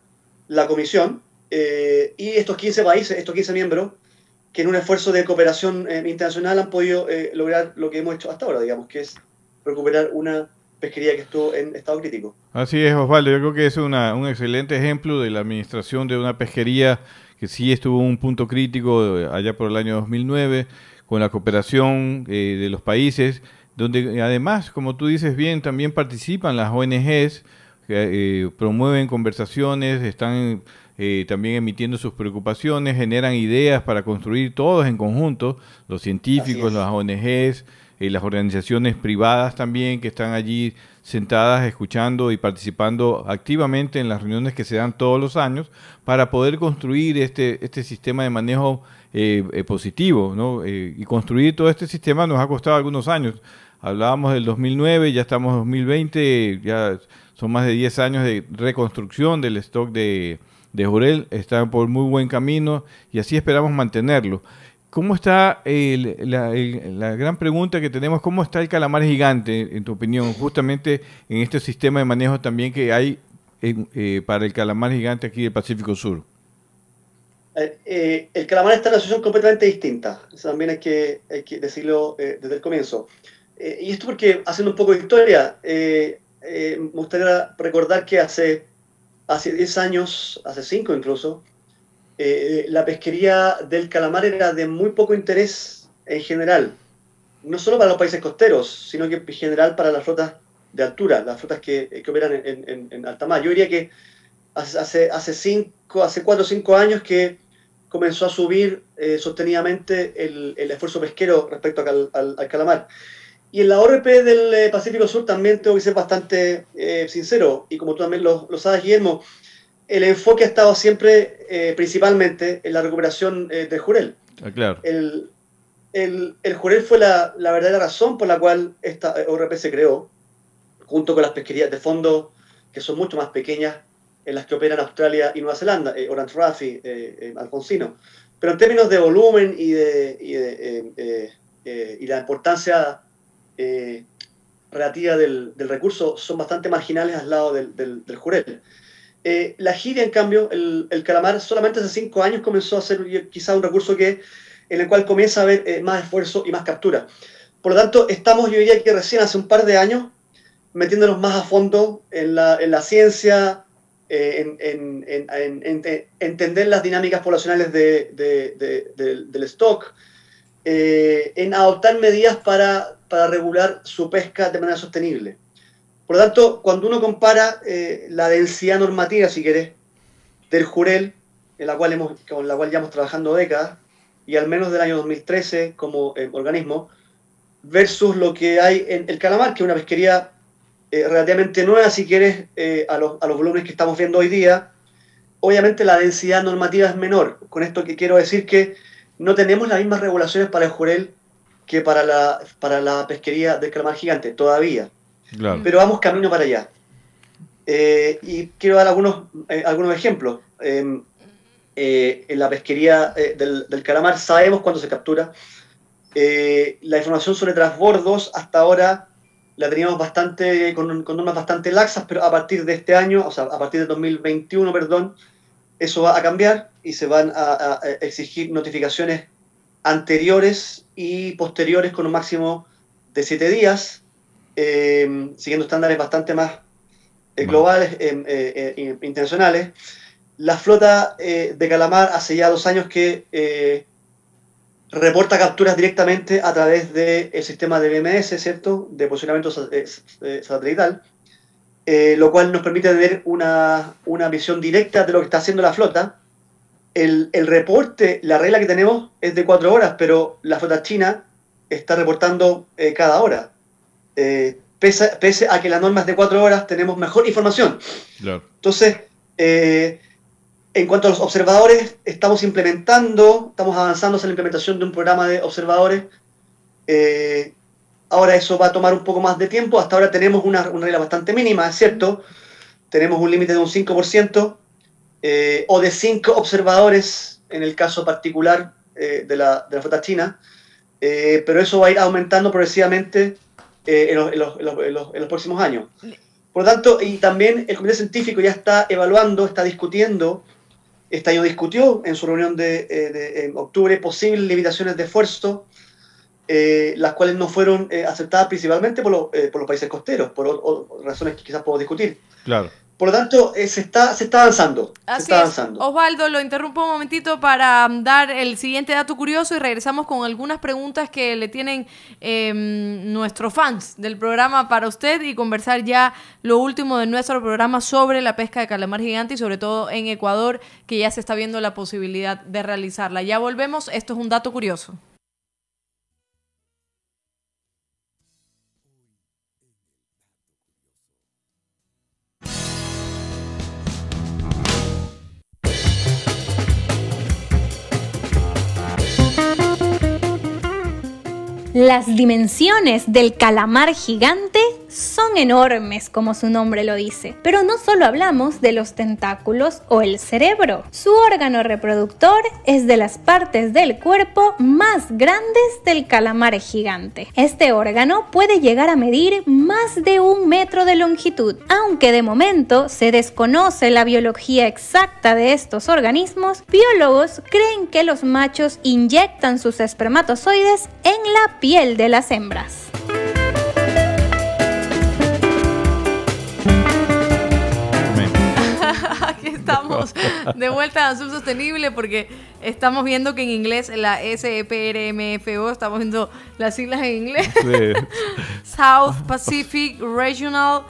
la Comisión eh, y estos 15 países, estos 15 miembros, que en un esfuerzo de cooperación eh, internacional han podido eh, lograr lo que hemos hecho hasta ahora, digamos, que es recuperar una pesquería que estuvo en estado crítico. Así es, Osvaldo. Yo creo que es una- un excelente ejemplo de la administración de una pesquería que sí estuvo en un punto crítico eh, allá por el año 2009, con la cooperación de los países, donde además, como tú dices bien, también participan las ONGs, que eh, promueven conversaciones, están eh, también emitiendo sus preocupaciones, generan ideas para construir todos en conjunto, los científicos, las ONGs, eh, las organizaciones privadas también que están allí sentadas escuchando y participando activamente en las reuniones que se dan todos los años para poder construir este, este sistema de manejo eh, positivo. ¿no? Y construir todo este sistema nos ha costado algunos años. Hablábamos del 2009, ya estamos en 2020, ya son más de 10 años de reconstrucción del stock de, de Jurel, está por muy buen camino y así esperamos mantenerlo. ¿Cómo está la, la gran pregunta que tenemos? ¿Cómo está el calamar gigante, en tu opinión, justamente en este sistema de manejo también que hay eh, para el calamar gigante aquí del Pacífico Sur? Eh, eh, el calamar está en una situación completamente distinta. Eso también hay que, hay que decirlo desde el comienzo. Eh, y esto porque, haciendo un poco de historia, eh, eh, me gustaría recordar que hace, hace 10 años, hace 5 incluso, la pesquería del calamar era de muy poco interés en general. No solo para los países costeros, sino que en general para las flotas de altura, las flotas que, operan en, en- alta mar. Yo diría que hace, hace, cinco, hace cuatro o cinco años que comenzó a subir sostenidamente el, el esfuerzo pesquero respecto al- al calamar. Y en la ORP del eh, Pacífico Sur también tengo que ser bastante eh, sincero, y como tú también lo, lo sabes, Guillermo, el enfoque ha estado siempre eh, principalmente en la recuperación eh, del jurel. Ah, claro. El, el, el jurel fue la, la verdadera razón por la cual esta eh, ORP se creó, junto con las pesquerías de fondo, que son mucho más pequeñas, en las que operan Australia y Nueva Zelanda, eh, Orange eh, Alfonsino. Pero en términos de volumen y de, y de, y la importancia eh, relativa del, recurso son bastante marginales al lado del, jurel. Eh, la giria, en cambio, el, calamar, solamente hace cinco años comenzó a ser quizá un recurso que, en el cual comienza a haber eh, más esfuerzo y más captura. Por lo tanto, estamos, yo diría que recién hace un par de años, metiéndonos más a fondo en la, en la ciencia, eh, en, en- en- en- en- en entender las dinámicas poblacionales de- de- de- del- stock, en adoptar medidas para, para regular su pesca de manera sostenible. Por lo tanto, cuando uno compara eh, la densidad normativa, si querés, del jurel, en la cual hemos, con la cual llevamos trabajando décadas, y al menos del año 2013 como eh, organismo, versus lo que hay en el calamar, que es una pesquería eh, relativamente nueva, si quieres, a, los, a volúmenes que estamos viendo hoy día. Obviamente la densidad normativa es menor. Con esto quiero decir que no tenemos las mismas regulaciones para el jurel que para la, para la pesquería del calamar gigante, todavía. Claro. Pero vamos camino para allá. Eh, y quiero dar algunos, eh, algunos ejemplos. Eh, eh, en la pesquería eh, del, del calamar sabemos cuándo se captura. La información sobre transbordos hasta ahora la teníamos bastante, con, con normas bastante laxas, pero a partir de este año, o sea, a partir de 2021, perdón, eso va a cambiar y se van a exigir notificaciones anteriores y posteriores con un máximo de 7 días, eh, siguiendo estándares bastante más eh, globales, eh, eh, eh, internacionales. La flota de Calamar hace ya dos años que reporta capturas directamente a través del sistema de BMS, ¿cierto? De posicionamiento sa- satelital, lo cual nos permite tener una, una visión directa de lo que está haciendo la flota. El, el reporte, la regla que tenemos es de cuatro horas, pero la flota china está reportando eh, cada hora. Eh, pese, pese a que la norma es de cuatro horas, tenemos mejor información. Claro. Entonces, eh, en cuanto a los observadores, estamos implementando, estamos avanzando hacia la implementación de un programa de observadores. Ahora eso va a tomar un poco más de tiempo. Hasta ahora tenemos una, una regla bastante mínima, es cierto. Tenemos un límite de un 5% eh, o de 5 observadores en el caso particular eh, de, la, de la flota china. Eh, pero eso va a ir aumentando progresivamente eh, en, los, en los- en los- en los- próximos años. Por lo tanto, y también el comité científico ya está evaluando, está discutiendo, este año discutió en su reunión de, eh, de- en octubre posibles limitaciones de esfuerzo, eh, las cuales no fueron aceptadas principalmente por, eh, por los países costeros, por o- o razones que quizás puedo discutir. Claro. Por lo tanto, eh, se, está, se está avanzando. se está es. avanzando. Osvaldo, lo interrumpo un momentito para mm, dar el siguiente dato curioso y regresamos con algunas preguntas que le tienen eh, nuestros fans del programa para usted y conversar ya lo último de nuestro programa sobre la pesca de calamar gigante y sobre todo en Ecuador, que ya se está viendo la posibilidad de realizarla. Ya volvemos, esto es un dato curioso. Las dimensiones del calamar gigante son enormes, como su nombre lo dice. Pero no solo hablamos de los tentáculos o el cerebro. Su órgano reproductor es de las partes del cuerpo más grandes del calamar gigante. Este órgano puede llegar a medir más de un metro de longitud. Aunque de momento se desconoce la biología exacta de estos organismos, biólogos creen que los machos inyectan sus espermatozoides en la piel de las hembras. Estamos de vuelta a Azul Sostenible porque estamos viendo que en inglés la SEPRMFO, estamos viendo las siglas en inglés. South Pacific Regional,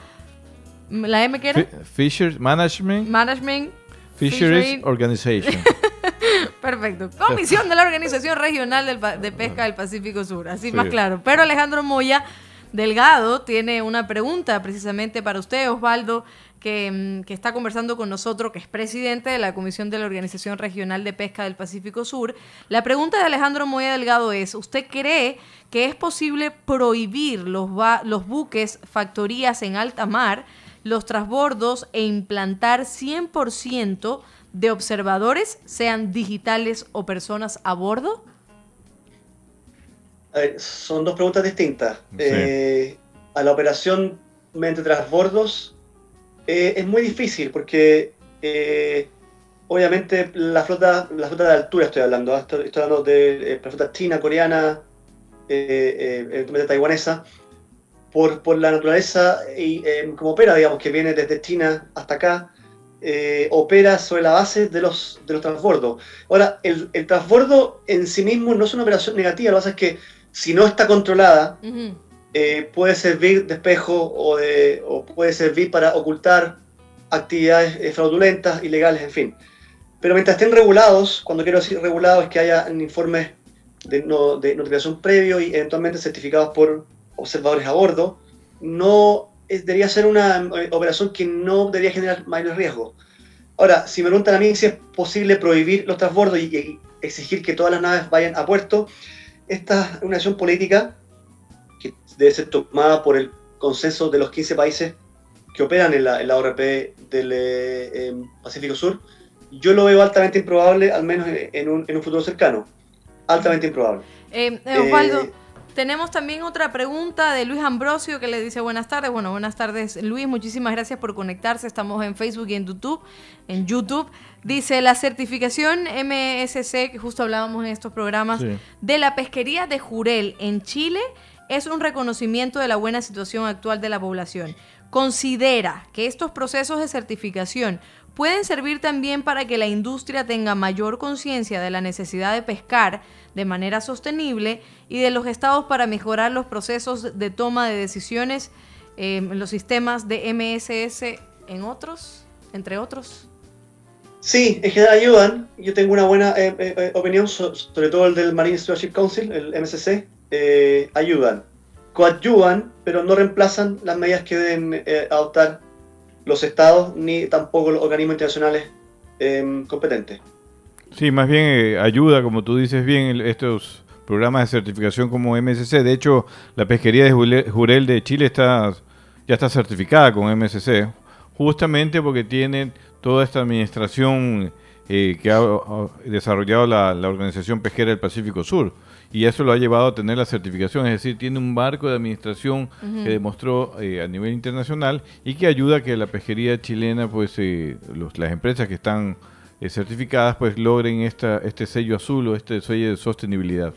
la M que era? Fi- Fisheries Management Management. Fisheries Fishery- Organization. Perfecto. Comisión de la Organización Regional del de Pesca del Pacífico Sur. Así Sí. más claro. Pero Alejandro Moya Delgado tiene una pregunta precisamente para usted, Osvaldo, que, mm, que está conversando con nosotros, que es presidente de la Comisión de la Organización Regional de Pesca del Pacífico Sur. La pregunta de Alejandro Moya Delgado es, ¿usted cree que es posible prohibir los, los buques, factorías en alta mar, los transbordos e implantar 100% de observadores, sean digitales o personas a bordo? A ver, son dos preguntas distintas. Eh, a la operación mediante transbordos eh, es muy difícil porque eh, obviamente la flota, la flota de altura estoy hablando, ¿ah? estoy, estoy hablando de la flota china, coreana, eventualmente taiwanesa, por, por la naturaleza y como opera, digamos, que viene desde China hasta acá, eh, opera sobre la base de los, de los transbordos. Ahora, el, el transbordo en sí mismo no es una operación negativa, lo que pasa es que si no está controlada, eh, puede servir de espejo o, de, o puede servir para ocultar actividades eh, fraudulentas, ilegales, en fin. Pero mientras estén regulados, cuando quiero decir regulados es que haya informes de, no- de notificación previo y eventualmente certificados por observadores a bordo, no es- debería ser una eh, operación que no debería generar mayor riesgo. Ahora, si me preguntan a mí si es posible prohibir los transbordos y, y exigir que todas las naves vayan a puerto, esta es una acción política que debe ser tomada por el consenso de los 15 países que operan en la, en la ORP del eh, Pacífico Sur. Yo lo veo altamente improbable, al menos en, en un, en un futuro cercano. Altamente improbable. Eh, eh, Osvaldo, Eh, tenemos también otra pregunta de Luis Ambrosio que le dice buenas tardes. Bueno, buenas tardes Luis, muchísimas gracias por conectarse. Estamos en Facebook y en YouTube. En YouTube dice la certificación MSC que justo hablábamos en estos programas Sí. de la pesquería de Jurel en Chile es un reconocimiento de la buena situación actual de la población. Considera que estos procesos de certificación pueden servir también para que la industria tenga mayor conciencia de la necesidad de pescar de manera sostenible y de los estados para mejorar los procesos de toma de decisiones eh, en los sistemas de MSS en otros, entre otros. Sí, en general ayudan. Yo tengo una buena eh, eh, eh, opinión, so- sobre todo el del Marine Stewardship Council, el MSC. ayudan. Coadyuvan, pero no reemplazan las medidas que deben adoptar los estados ni tampoco los organismos internacionales eh, competentes. Sí, más bien eh, ayuda, como tú dices bien, estos programas de certificación como MSC. De hecho, la pesquería de Jurel de Chile está ya está certificada con MSC, justamente porque tiene toda esta administración eh, que ha, desarrollado la, la Organización Pesquera del Pacífico Sur. Y eso lo ha llevado a tener la certificación, es decir, tiene un marco de administración que demostró eh, a nivel internacional y que ayuda a que la pesquería chilena, pues eh, los- las empresas que están eh, certificadas, pues logren esta, este sello azul o este sello de sostenibilidad.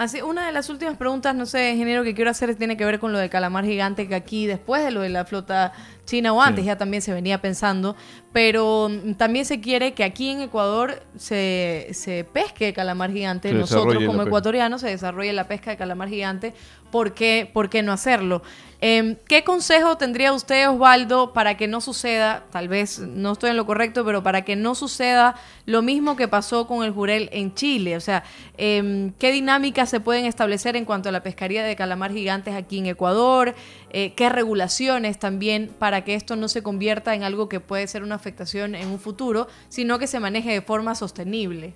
Así, una de las últimas preguntas, no sé, ingeniero, que quiero hacer tiene que ver con lo del calamar gigante, que aquí, después de lo de la flota china o antes, Sí. ya también se venía pensando, pero mm, también se quiere que aquí en Ecuador se, se pesque calamar gigante, Se nosotros como ecuatorianos se desarrolle la pesca de calamar gigante, ¿por qué, por qué no hacerlo? Em, ¿Qué consejo tendría usted, Osvaldo, para que no suceda, tal vez no estoy en lo correcto, pero para que no suceda lo mismo que pasó con el jurel en Chile? O sea, em, ¿qué dinámicas se pueden establecer en cuanto a la pescaría de calamar gigantes aquí en Ecuador? Eh, ¿Qué regulaciones también para que esto no se convierta en algo que puede ser una afectación en un futuro, sino que se maneje de forma sostenible?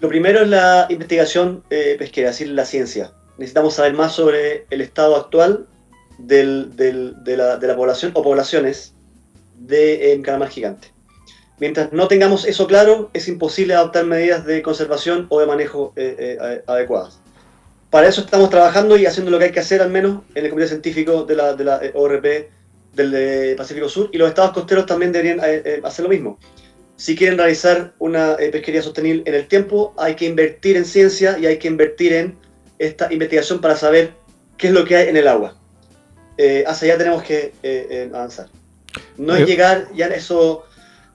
Lo primero es la investigación eh, pesquera, es decir, la ciencia. Necesitamos saber más sobre el estado actual del- del- de, la, de la población o poblaciones de eh, calamar gigante. Mientras no tengamos eso claro, es imposible adoptar medidas de conservación o de manejo eh, eh, adecuadas. Para eso estamos trabajando y haciendo lo que hay que hacer, al menos en el Comité Científico de la, de la eh, ORP del eh, Pacífico Sur, y los estados costeros también deberían eh, eh, hacer lo mismo si quieren realizar una eh, pesquería sostenible en el tiempo, hay que invertir en ciencia y hay que invertir en esta investigación para saber qué es lo que hay en el agua. Eh, hacia allá tenemos que eh, eh, avanzar. No es llegar ya en eso,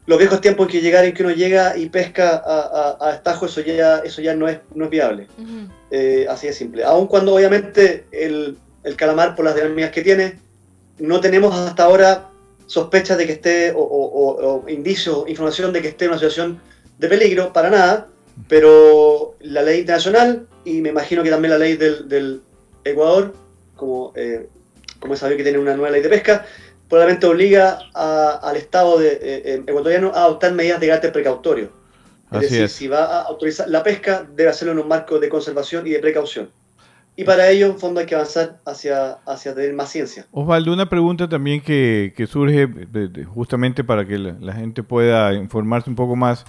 los viejos tiempos en que llegar en que uno llega y pesca a, a, a estajo, eso ya, eso ya no es, no es viable. Eh, así de simple. Aun cuando obviamente el, el calamar, por las dinámicas que tiene, no tenemos hasta ahora sospechas de que esté, o, o- o- o indicios, información de que esté en una situación de peligro, para nada, pero la ley internacional, y me imagino que también la ley del, del Ecuador, como, eh, como es sabido que tiene una nueva ley de pesca, probablemente obliga a- al Estado de, eh, eh, ecuatoriano a adoptar medidas de carácter precautorio. Es Así decir, es. si va a autorizar la pesca, debe hacerlo en un marco de conservación y de precaución. Y para ello, en fondo, hay que avanzar hacia, hacia tener más ciencia. Osvaldo, una pregunta también que, que surge justamente para que la, la gente pueda informarse un poco más.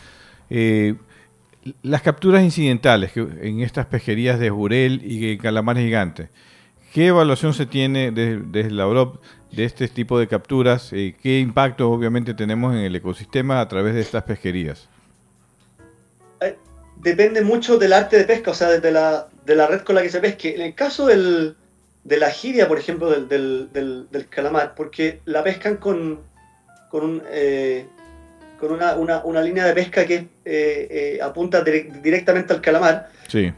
Eh, las capturas incidentales en estas pesquerías de jurel y de calamar gigante, ¿qué evaluación se tiene de- desde la OROP de este tipo de capturas? Eh, ¿Qué impacto obviamente tenemos en el ecosistema a través de estas pesquerías? depende mucho del arte de pesca, o sea, de la, de la red con la que se pesque. En el caso del, de la giria, por ejemplo, del, del, del- del calamar, porque la pescan con, con, un, eh, con una, una- una línea de pesca que eh, eh, apunta direc- directamente al calamar, Sí.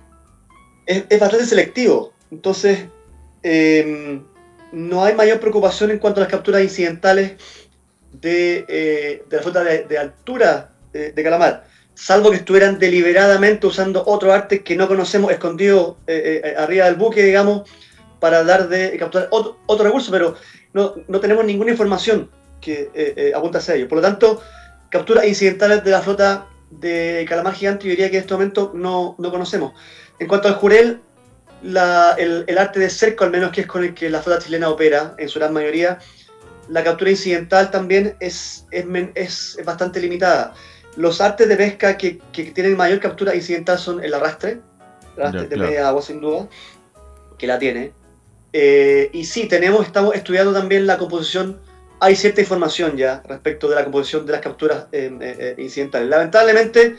es, es bastante selectivo. Entonces, eh, no hay mayor preocupación en cuanto a las capturas incidentales de, eh, de la flota de, de altura de, de calamar. salvo que estuvieran deliberadamente usando otro arte que no conocemos, escondido eh, eh, arriba del buque, digamos, para dar de capturar otro, otro recurso, pero no, no tenemos ninguna información que eh, apunta hacia ello. Por lo tanto, capturas incidentales de la flota de calamar gigante, yo diría que en este momento no, no conocemos. En cuanto al jurel, la- el, el arte de cerco, al menos que es con el que la flota chilena opera en su gran mayoría, la captura incidental también es, es, es- es bastante limitada. Los artes de pesca que, que tienen mayor captura incidental son el arrastre, el arrastre de claro. media agua sin duda, que la tiene. Eh, y sí, tenemos, estamos estudiando también la composición, hay cierta información ya respecto de la composición de las capturas eh, eh, eh, incidentales. Lamentablemente,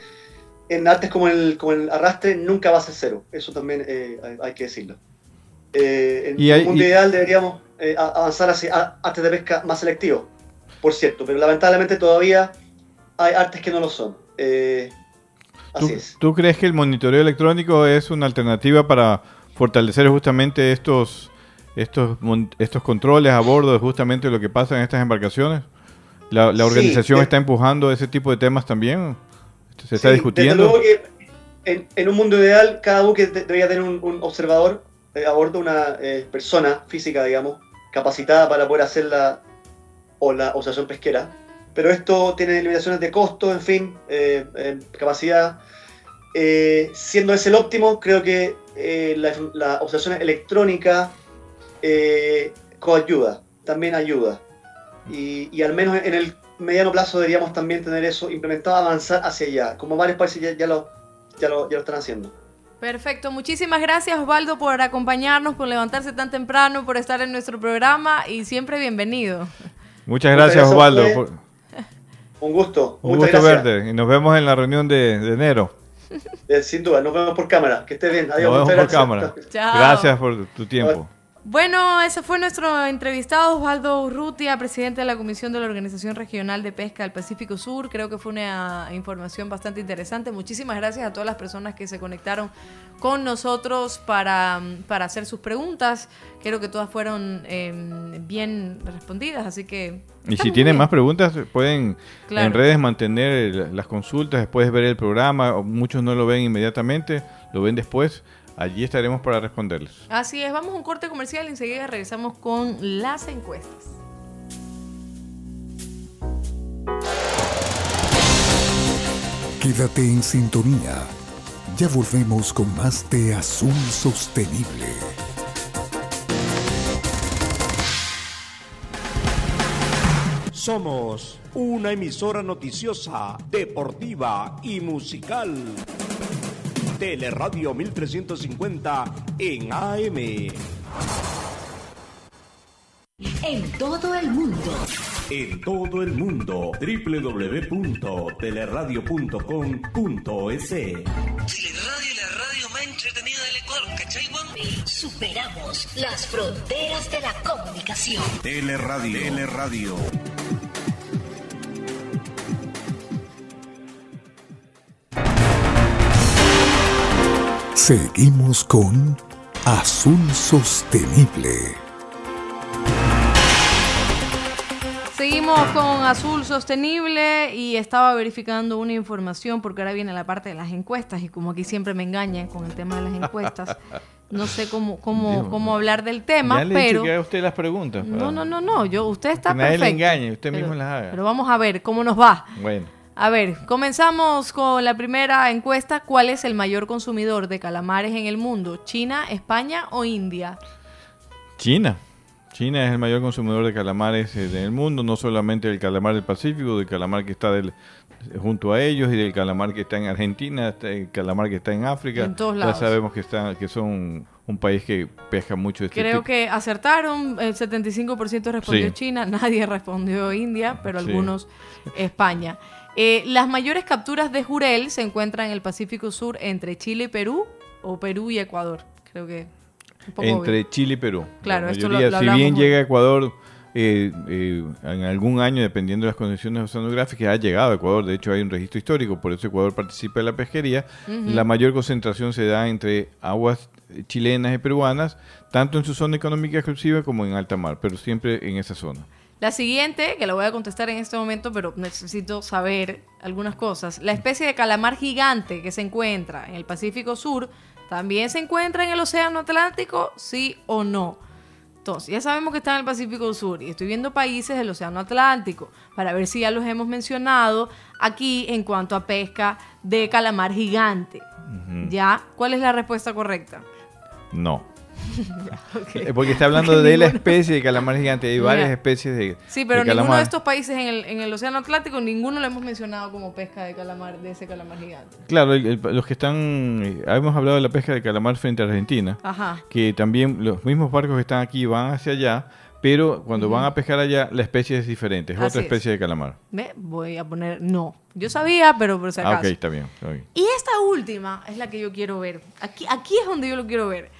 en artes como el, como el arrastre nunca va a ser cero, eso también hay, que decirlo. En Y hay- un mundo y- ideal deberíamos avanzar hacia artes de pesca más selectivos, por cierto, pero lamentablemente todavía hay artes que no lo son. ¿Tú, así es. tú crees que el monitoreo electrónico es una alternativa para fortalecer justamente estos, estos, estos controles a bordo de justamente lo que pasa en estas embarcaciones? ¿La, la Sí, organización de- está empujando ese tipo de temas también? ¿Se está discutiendo? Desde luego que en, en un mundo ideal, cada buque de- debería tener un, un observador eh, a bordo, una eh, persona física, digamos, capacitada para poder hacer la, o la observación pesquera. Pero esto tiene limitaciones de costo, en fin, eh, eh, capacidad. Siendo ese el óptimo, creo que eh, la, la observación electrónica eh, coayuda, también ayuda. Y, y al menos en el mediano plazo deberíamos también tener eso implementado, avanzar hacia allá, como varios países ya, ya lo, ya, lo, ya lo están haciendo. Perfecto, muchísimas gracias Osvaldo por acompañarnos, por levantarse tan temprano, por estar en nuestro programa y siempre bienvenido. Muchas Muchas gracias, gracias Osvaldo. Un gusto, Un muchas gusto gracias. verte y nos vemos en la reunión de, de enero. Eh, sin duda, nos vemos por cámara. Que esté bien. Adiós. Nos vemos muchas por gracias. cámara. Chao. Gracias por tu tiempo. Bueno, ese fue nuestro entrevistado Osvaldo Urrutia, presidente de la Comisión de la Organización Regional de Pesca del Pacífico Sur. Creo que fue una información bastante interesante. Muchísimas gracias a todas las personas que se conectaron con nosotros para, para hacer sus preguntas. Creo que todas fueron eh, bien respondidas, así que... Y si tienen bien. más preguntas, pueden Claro. en redes mantener las consultas después de ver el programa. Muchos no lo ven inmediatamente, lo ven después. Allí estaremos para responderles. Así es, vamos a un corte comercial y enseguida regresamos con las encuestas. Quédate en sintonía. Ya volvemos con más de Azul Sostenible. Somos una emisora noticiosa, deportiva y musical. Teleradio 1350 en AM. En todo el mundo. En todo el mundo, www.teleradio.com.es. Teleradio, la radio más entretenida del Ecuador, ¿cachai, Superamos las fronteras de la comunicación. Teleradio. Teleradio. Seguimos con Azul Sostenible. Seguimos con Azul Sostenible y estaba verificando una información porque ahora viene la parte de las encuestas y como aquí siempre me engañan con el tema de las encuestas, no sé cómo, cómo, Dios. cómo hablar del tema, ya le he pero... que haga usted las preguntas. No, no, no, no, yo, usted está que nadie perfecto. le engañe, usted pero, mismo las haga. Pero vamos a ver cómo nos va. Bueno, A ver, comenzamos con la primera encuesta. ¿Cuál es el mayor consumidor de calamares en el mundo? ¿China, España o India? China. China es el mayor consumidor de calamares eh, del mundo, no solamente del calamar del Pacífico, del calamar que está del- junto a ellos y del calamar que está en Argentina, el calamar que está en África. En todos ya lados. sabemos que, está, que son un país que pesca mucho este Creo tipo. que acertaron, el 75% respondió Sí. China, nadie respondió India, pero Sí. algunos España. Eh, las mayores capturas de jurel se encuentran en el Pacífico Sur entre Chile y Perú o Perú y Ecuador. Creo que un poco Entre obvio. Chile y Perú. Claro, La esto lo- lo si bien llega a Ecuador eh, eh, en algún año, dependiendo de las condiciones oceanográficas, ha llegado a Ecuador. De hecho, hay un registro histórico, por eso Ecuador participa en la pesquería. La mayor concentración se da entre aguas chilenas y peruanas, tanto en su zona económica exclusiva como en alta mar, pero siempre en esa zona. La siguiente, que la voy a contestar en este momento, pero necesito saber algunas cosas. La especie de calamar gigante que se encuentra en el Pacífico Sur, ¿también se encuentra en el Océano Atlántico? ¿Sí o no? Entonces, ya sabemos que está en el Pacífico Sur y estoy viendo países del Océano Atlántico para ver si ya los hemos mencionado aquí en cuanto a pesca de calamar gigante. ¿Ya? ¿Cuál es la respuesta correcta? No. Ok. Eh, Porque está hablando Porque de la ninguno- especie de calamar gigante. Hay varias Mira. especies de, Sí, pero de ninguno calamar. de estos países en el, en el Océano Atlántico, ninguno lo hemos mencionado como pesca de calamar, de ese calamar gigante. Claro, el- el- los que están... eh, hemos hablado de la pesca de calamar frente a Argentina. Ajá. Que también los mismos barcos que están aquí van hacia allá, pero cuando van a pescar allá, la especie es diferente. Es Así otra es. especie de calamar. Ve, Voy a poner no. Yo sabía, pero por si Ah, acaso. ok, está bien. está bien. Y esta última es la que yo quiero ver. Aquí, aquí es donde yo lo quiero ver.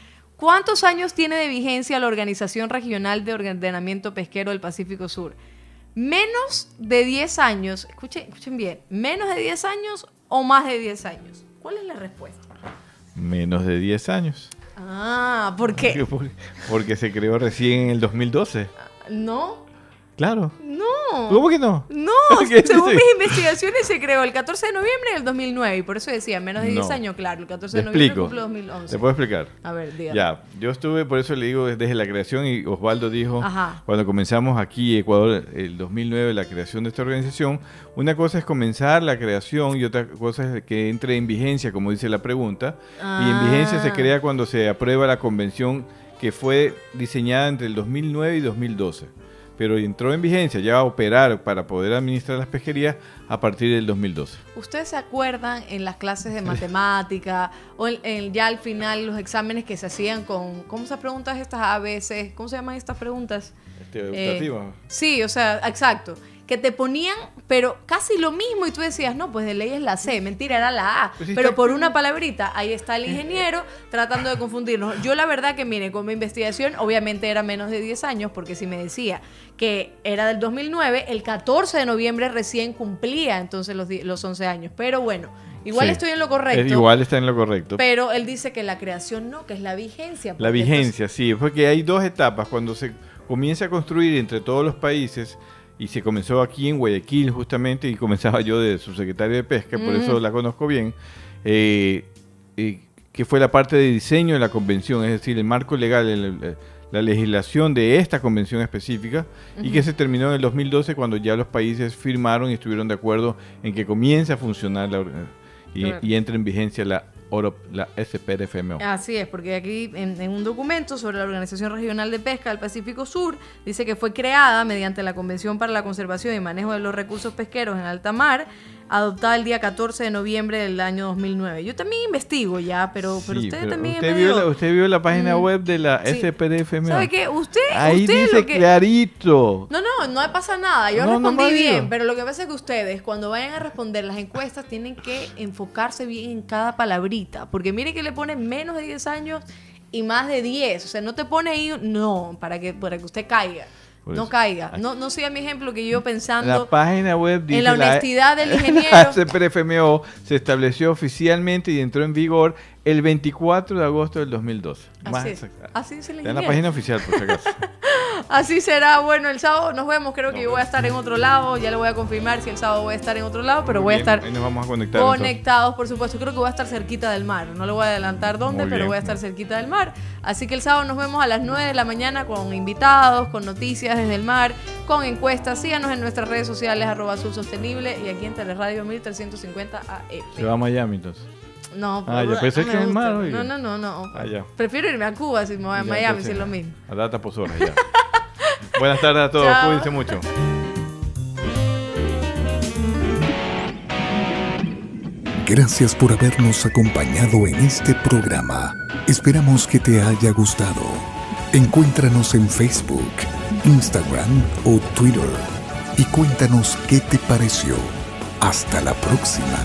¿Cuántos años tiene de vigencia la Organización Regional de Ordenamiento Pesquero del Pacífico Sur? Menos de 10 años, escuchen, escuchen bien, menos de 10 años o más de 10 años. ¿Cuál es la respuesta? Menos de 10 años. Ah, ¿por qué? Porque, porque se creó recién en el 2012. No, Claro. no. ¿Cómo que no? No, ¿Qué según mis investigaciones se creó el 14 de noviembre del 2009 y por eso decía menos de 10 No. años, claro, el 14 Te de noviembre explico. cumple 2011. ¿Te puedo explicar? A ver, dígame. Ya, yo estuve, por eso le digo desde la creación y Osvaldo dijo, Ajá. cuando comenzamos aquí Ecuador, el 2009, la creación de esta organización, una cosa es comenzar la creación y otra cosa es que entre en vigencia, como dice la pregunta, y en vigencia se Ah. crea cuando se aprueba la convención que fue diseñada entre el 2009 y 2012. Pero entró en vigencia ya a operar para poder administrar las pesquerías a partir del 2012. ¿Ustedes se acuerdan en las clases de matemática o en- en ya al final los exámenes que se hacían con, ¿cómo se preguntas estas a veces? ¿Cómo se llaman estas preguntas? Este, Eh. Sí, o sea, exacto. Que te ponían, pero casi lo mismo y tú decías, no, pues de ley es la C, mentira, era la A. Pues pero por una palabrita, ahí está el ingeniero tratando de confundirnos. Yo la verdad que, mire, con mi investigación, obviamente era menos de 10 años, porque si me decía que era del 2009, el 14 de noviembre recién cumplía entonces los, los 11 años. Pero bueno, igual Sí. estoy en lo Es- correcto. igual está en lo correcto. Pero él dice que la creación no, que es la vigencia. La vigencia, sí, porque hay dos etapas. Cuando se comienza a construir entre todos los países, y se comenzó aquí en Guayaquil justamente, y comenzaba yo de subsecretario de Pesca, por eso Mm. la conozco bien, eh, eh, que fue la parte de diseño de la convención, es decir, el marco legal, el- la legislación de esta convención específica, y que se terminó en el 2012 cuando ya los países firmaron y estuvieron de acuerdo en que comience a funcionar la, or- y, Claro. y entre en vigencia la, La SPRFMO. Así es, porque aquí en un documento sobre la Organización Regional de Pesca del Pacífico Sur dice que fue creada mediante la Convención para la Conservación y Manejo de los Recursos Pesqueros en alta mar, adoptada el día 14 de noviembre del año 2009. Yo también investigo ya, pero, pero Sí, usted pero también usted vio, medio- la, usted vio la página Mm, web de la sí. SPRFMO. ¿Sabe qué? Usted, Ahí usted dice lo que... clarito. No, no, no pasa nada. Yo No, respondí bien, pero lo que pasa es que ustedes, cuando vayan a responder las encuestas, tienen que enfocarse bien en cada palabrita. Porque mire que le ponen menos de 10 años y más de 10. O sea, no te pone ahí, no, para que, para que usted caiga. No caiga. No, no siga mi ejemplo que yo La pensando. página web dice en la honestidad del ingeniero. La SPRFMO se estableció oficialmente y entró en vigor el 24 de agosto del 2012. Más Así es. exacta. Así el Está en la página oficial, por si acaso. Así será. Bueno, el sábado nos vemos. Creo que yo voy a estar en otro lado. Ya le voy a confirmar si el sábado voy a estar en otro lado, pero voy a estar Ahí nos vamos a conectar. entonces. conectados, por supuesto. Creo que voy a estar cerquita del mar. No le voy a adelantar dónde, pero voy a estar cerquita del mar. Así que el sábado nos vemos a las 9 de la mañana con invitados, con noticias desde el mar, con encuestas. Síganos en nuestras redes sociales, arroba Azul Sostenible y aquí en Teleradio 1350 AM. Se va a Miami entonces. No, Ah, ya pensé no que. No, no, no, no. Ah, ya. Prefiero irme a Cuba si me voy a Ya, Miami, si es lo mismo. A data por horas, ya. Buenas tardes a todos, Chao. cuídense mucho. Gracias por habernos acompañado en este programa. Esperamos que te haya gustado. Encuéntranos en Facebook, Instagram o Twitter y cuéntanos qué te pareció. Hasta la próxima.